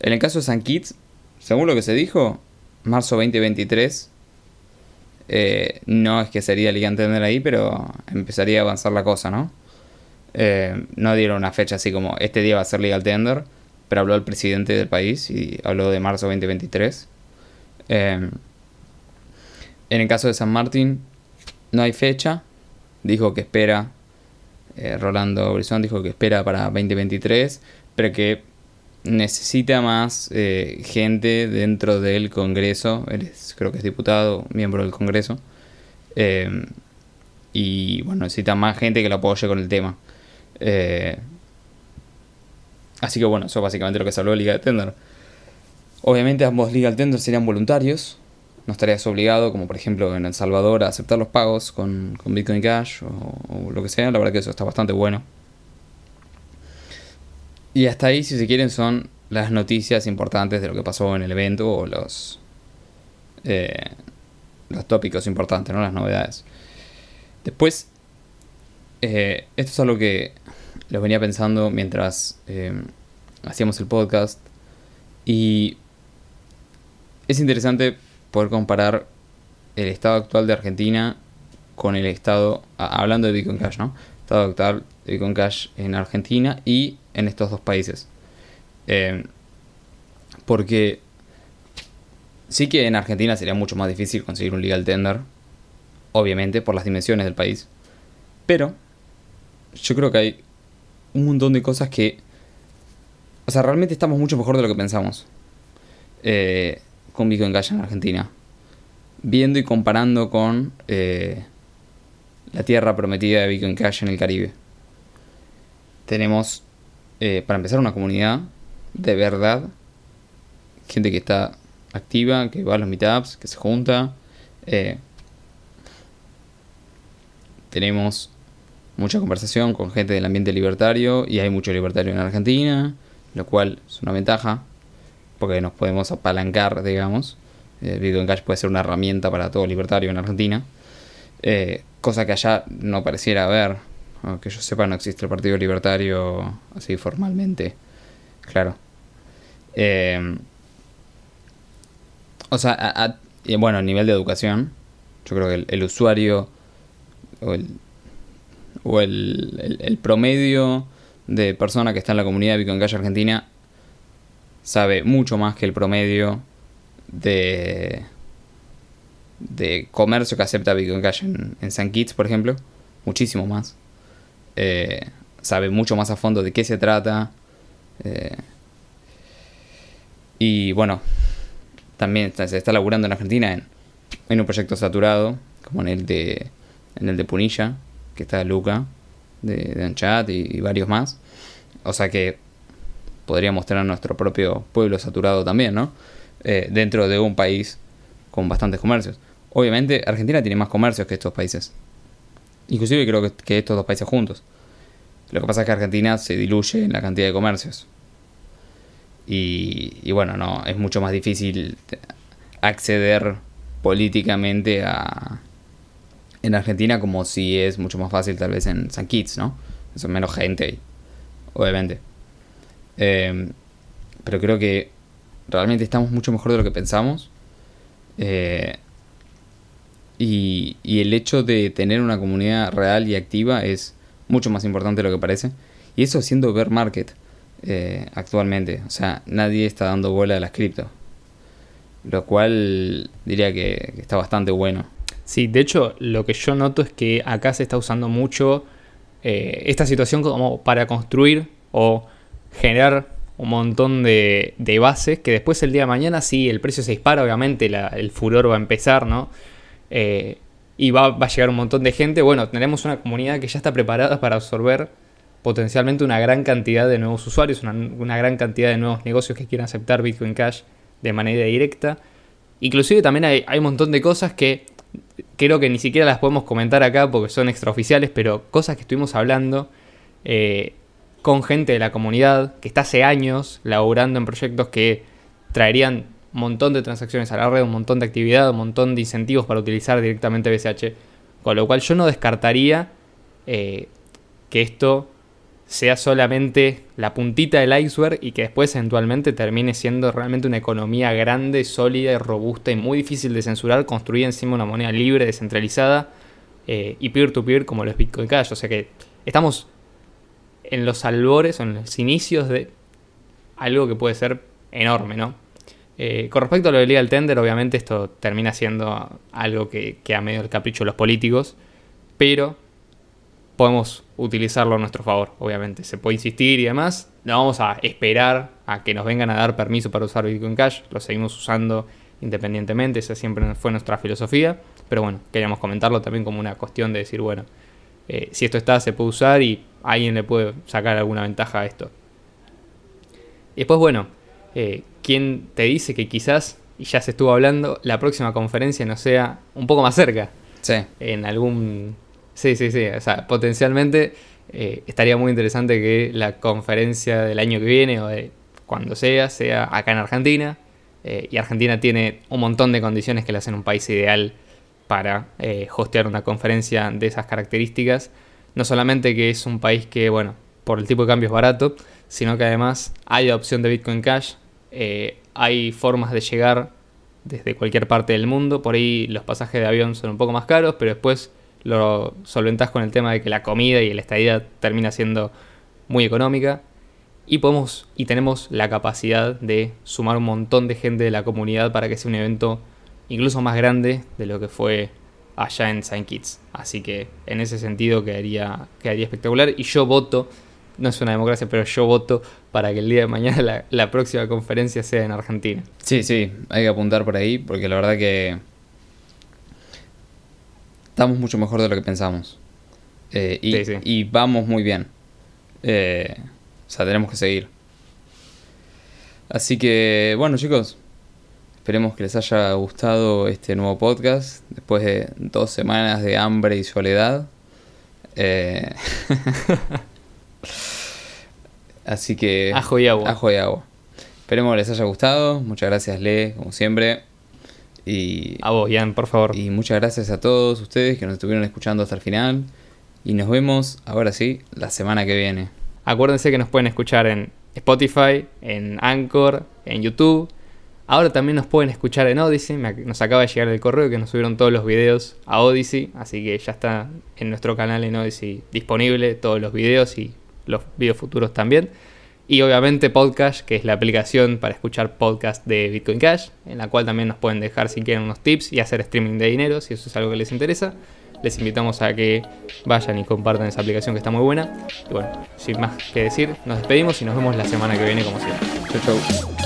En el caso de San Kitts, según lo que se dijo, marzo 2023 eh, no es que sería Liga Entender ahí, pero empezaría a avanzar la cosa, ¿no? Eh, no dieron una fecha así como este día va a ser Legal Tender, pero habló el presidente del país y habló de marzo 2023. Eh, en el caso de San Martín, no hay fecha. Dijo que espera, Rolando Brizón dijo que espera para 2023, pero que necesita más eh, gente dentro del Congreso. Él creo que es diputado, miembro del Congreso. Eh, y bueno, necesita más gente que lo apoye con el tema. Eh, así que bueno, eso es básicamente lo que se de Liga de Tender. Obviamente ambos Legal Tender serían voluntarios. No estarías obligado, como por ejemplo en El Salvador, a aceptar los pagos con, Bitcoin Cash o lo que sea. La verdad que eso está bastante bueno. Y hasta ahí, si se quieren, son las noticias importantes de lo que pasó en el evento o los, eh, los tópicos importantes, ¿no? las novedades. Después, eh, esto es algo que lo venía pensando mientras eh, hacíamos el podcast. Y es interesante poder comparar el estado actual de Argentina con el estado, hablando de Bitcoin Cash, ¿no? Estado actual de Bitcoin Cash en Argentina y en estos dos países. Eh, porque sí que en Argentina sería mucho más difícil conseguir un legal tender, obviamente por las dimensiones del país. Pero yo creo que hay un montón de cosas que... O sea, realmente estamos mucho mejor de lo que pensamos eh, con Bitcoin Cash en Argentina. Viendo y comparando con eh, la tierra prometida de Bitcoin Cash en el Caribe. Tenemos eh, para empezar, una comunidad de verdad. Gente que está activa, que va a los meetups, que se junta. Eh, tenemos mucha conversación con gente del ambiente libertario y hay mucho libertario en Argentina, lo cual es una ventaja porque nos podemos apalancar, digamos. Eh, Bitcoin Cash puede ser una herramienta para todo libertario en Argentina, cosa que allá no pareciera haber que yo sepa, no existe el Partido Libertario así formalmente. Claro. Eh, o sea, bueno, a nivel de educación, yo creo que el, usuario o, el, el, promedio de persona que está en la comunidad de Bitcoin Cash Argentina sabe mucho más que el promedio de, de comercio que acepta Bitcoin Cash en, San Kitts, por ejemplo. Muchísimo más. Eh, sabe mucho más a fondo de qué se trata. Eh, y bueno, también se está laburando en Argentina en, en, un proyecto saturado, como en el de, en el de Punilla, que está Luca, de, de Anchat y, varios más. O sea que podríamos tener nuestro propio pueblo saturado también, ¿no? Eh, dentro de un país con bastantes comercios. Obviamente Argentina tiene más comercios que estos países. Inclusive creo que, estos dos países juntos. Lo que pasa es que Argentina se diluye en la cantidad de comercios. Y, bueno, no, es mucho más difícil acceder políticamente a en Argentina como si es mucho más fácil tal vez en San Kitts, ¿no? Son menos gente, obviamente. Em, pero creo que realmente estamos mucho mejor de lo que pensamos. Eh, y, el hecho de tener una comunidad real y activa es mucho más importante de lo que parece. Y eso siendo bear market eh, actualmente. O sea, nadie está dando bola a las cripto. Lo cual diría que, está bastante bueno. Sí, de hecho, lo que yo noto es que acá se está usando mucho eh, esta situación como para construir o generar un montón de, bases que después el día de mañana, si el precio se dispara, obviamente el furor va a empezar, ¿no? Eh, y va, a llegar un montón de gente, bueno, tenemos una comunidad que ya está preparada para absorber potencialmente una gran cantidad de nuevos usuarios, una, gran cantidad de nuevos negocios que quieran aceptar Bitcoin Cash de manera directa. Inclusive también hay, hay un montón de cosas que creo que ni siquiera las podemos comentar acá porque son extraoficiales, pero cosas que estuvimos hablando eh, con gente de la comunidad que está hace años laburando en proyectos que traerían un montón de transacciones a la red, un montón de actividad, un montón de incentivos para utilizar directamente BCH. Con lo cual yo no descartaría eh, que esto sea solamente la puntita del iceberg y que después eventualmente termine siendo realmente una economía grande, sólida y robusta y muy difícil de censurar, construida encima de una moneda libre, descentralizada eh, y peer-to-peer como los Bitcoin Cash. O sea que estamos en los albores, en los inicios de algo que puede ser enorme, ¿no? Eh, con respecto a lo del legal tender, obviamente esto termina siendo algo que queda medio el capricho de los políticos, pero podemos utilizarlo a nuestro favor, obviamente. Se puede insistir y demás. No vamos a esperar a que nos vengan a dar permiso para usar Bitcoin Cash. Lo seguimos usando independientemente. Esa siempre fue nuestra filosofía. Pero bueno, queríamos comentarlo también como una cuestión de decir, bueno, eh, si esto está, se puede usar y alguien le puede sacar alguna ventaja a esto. Y después, bueno, eh, ¿quién te dice que quizás, y ya se estuvo hablando, la próxima conferencia no sea un poco más cerca? Sí. En algún Sí, sí, sí. O sea, potencialmente eh, estaría muy interesante que la conferencia del año que viene o de cuando sea, sea acá en Argentina. Eh, y Argentina tiene un montón de condiciones que le hacen un país ideal para eh, hostear una conferencia de esas características. No solamente que es un país que, bueno, por el tipo de cambio es barato, sino que además hay opción de Bitcoin Cash, hay formas de llegar desde cualquier parte del mundo. Por ahí los pasajes de avión son un poco más caros, pero después lo solventás con el tema de que la comida y la estadía termina siendo muy económica y podemos y tenemos la capacidad de sumar un montón de gente de la comunidad para que sea un evento incluso más grande de lo que fue allá en Saint Kitts. Así que en ese sentido quedaría, quedaría espectacular y yo voto, no es una democracia, pero yo voto para que el día de mañana la, la próxima conferencia sea en Argentina. Sí, sí, hay que apuntar por ahí porque la verdad que estamos mucho mejor de lo que pensamos. Eh, y, vamos muy bien. Eh, o sea, tenemos que seguir. Así que, bueno chicos, esperemos que les haya gustado este nuevo podcast después de dos semanas de hambre y soledad. Eh, así que... Ajo y agua. Ajo y agua. Esperemos que les haya gustado. Muchas gracias, Le, como siempre. Y, a vos, Ian, por favor. Y muchas gracias a todos ustedes que nos estuvieron escuchando hasta el final. Y nos vemos, ahora sí, la semana que viene. Acuérdense que nos pueden escuchar en Spotify, en Anchor, en YouTube. Ahora también nos pueden escuchar en Odyssey. Nos acaba de llegar el correo que nos subieron todos los videos a Odyssey. Así que ya está en nuestro canal en Odyssey disponible todos los videos y los videos futuros también. Y obviamente Podcast, que es la aplicación para escuchar podcast de Bitcoin Cash, en la cual también nos pueden dejar si quieren unos tips y hacer streaming de dinero, si eso es algo que les interesa. Les invitamos a que vayan y compartan esa aplicación que está muy buena. Y bueno, sin más que decir, nos despedimos y nos vemos la semana que viene como siempre. Chau, chau.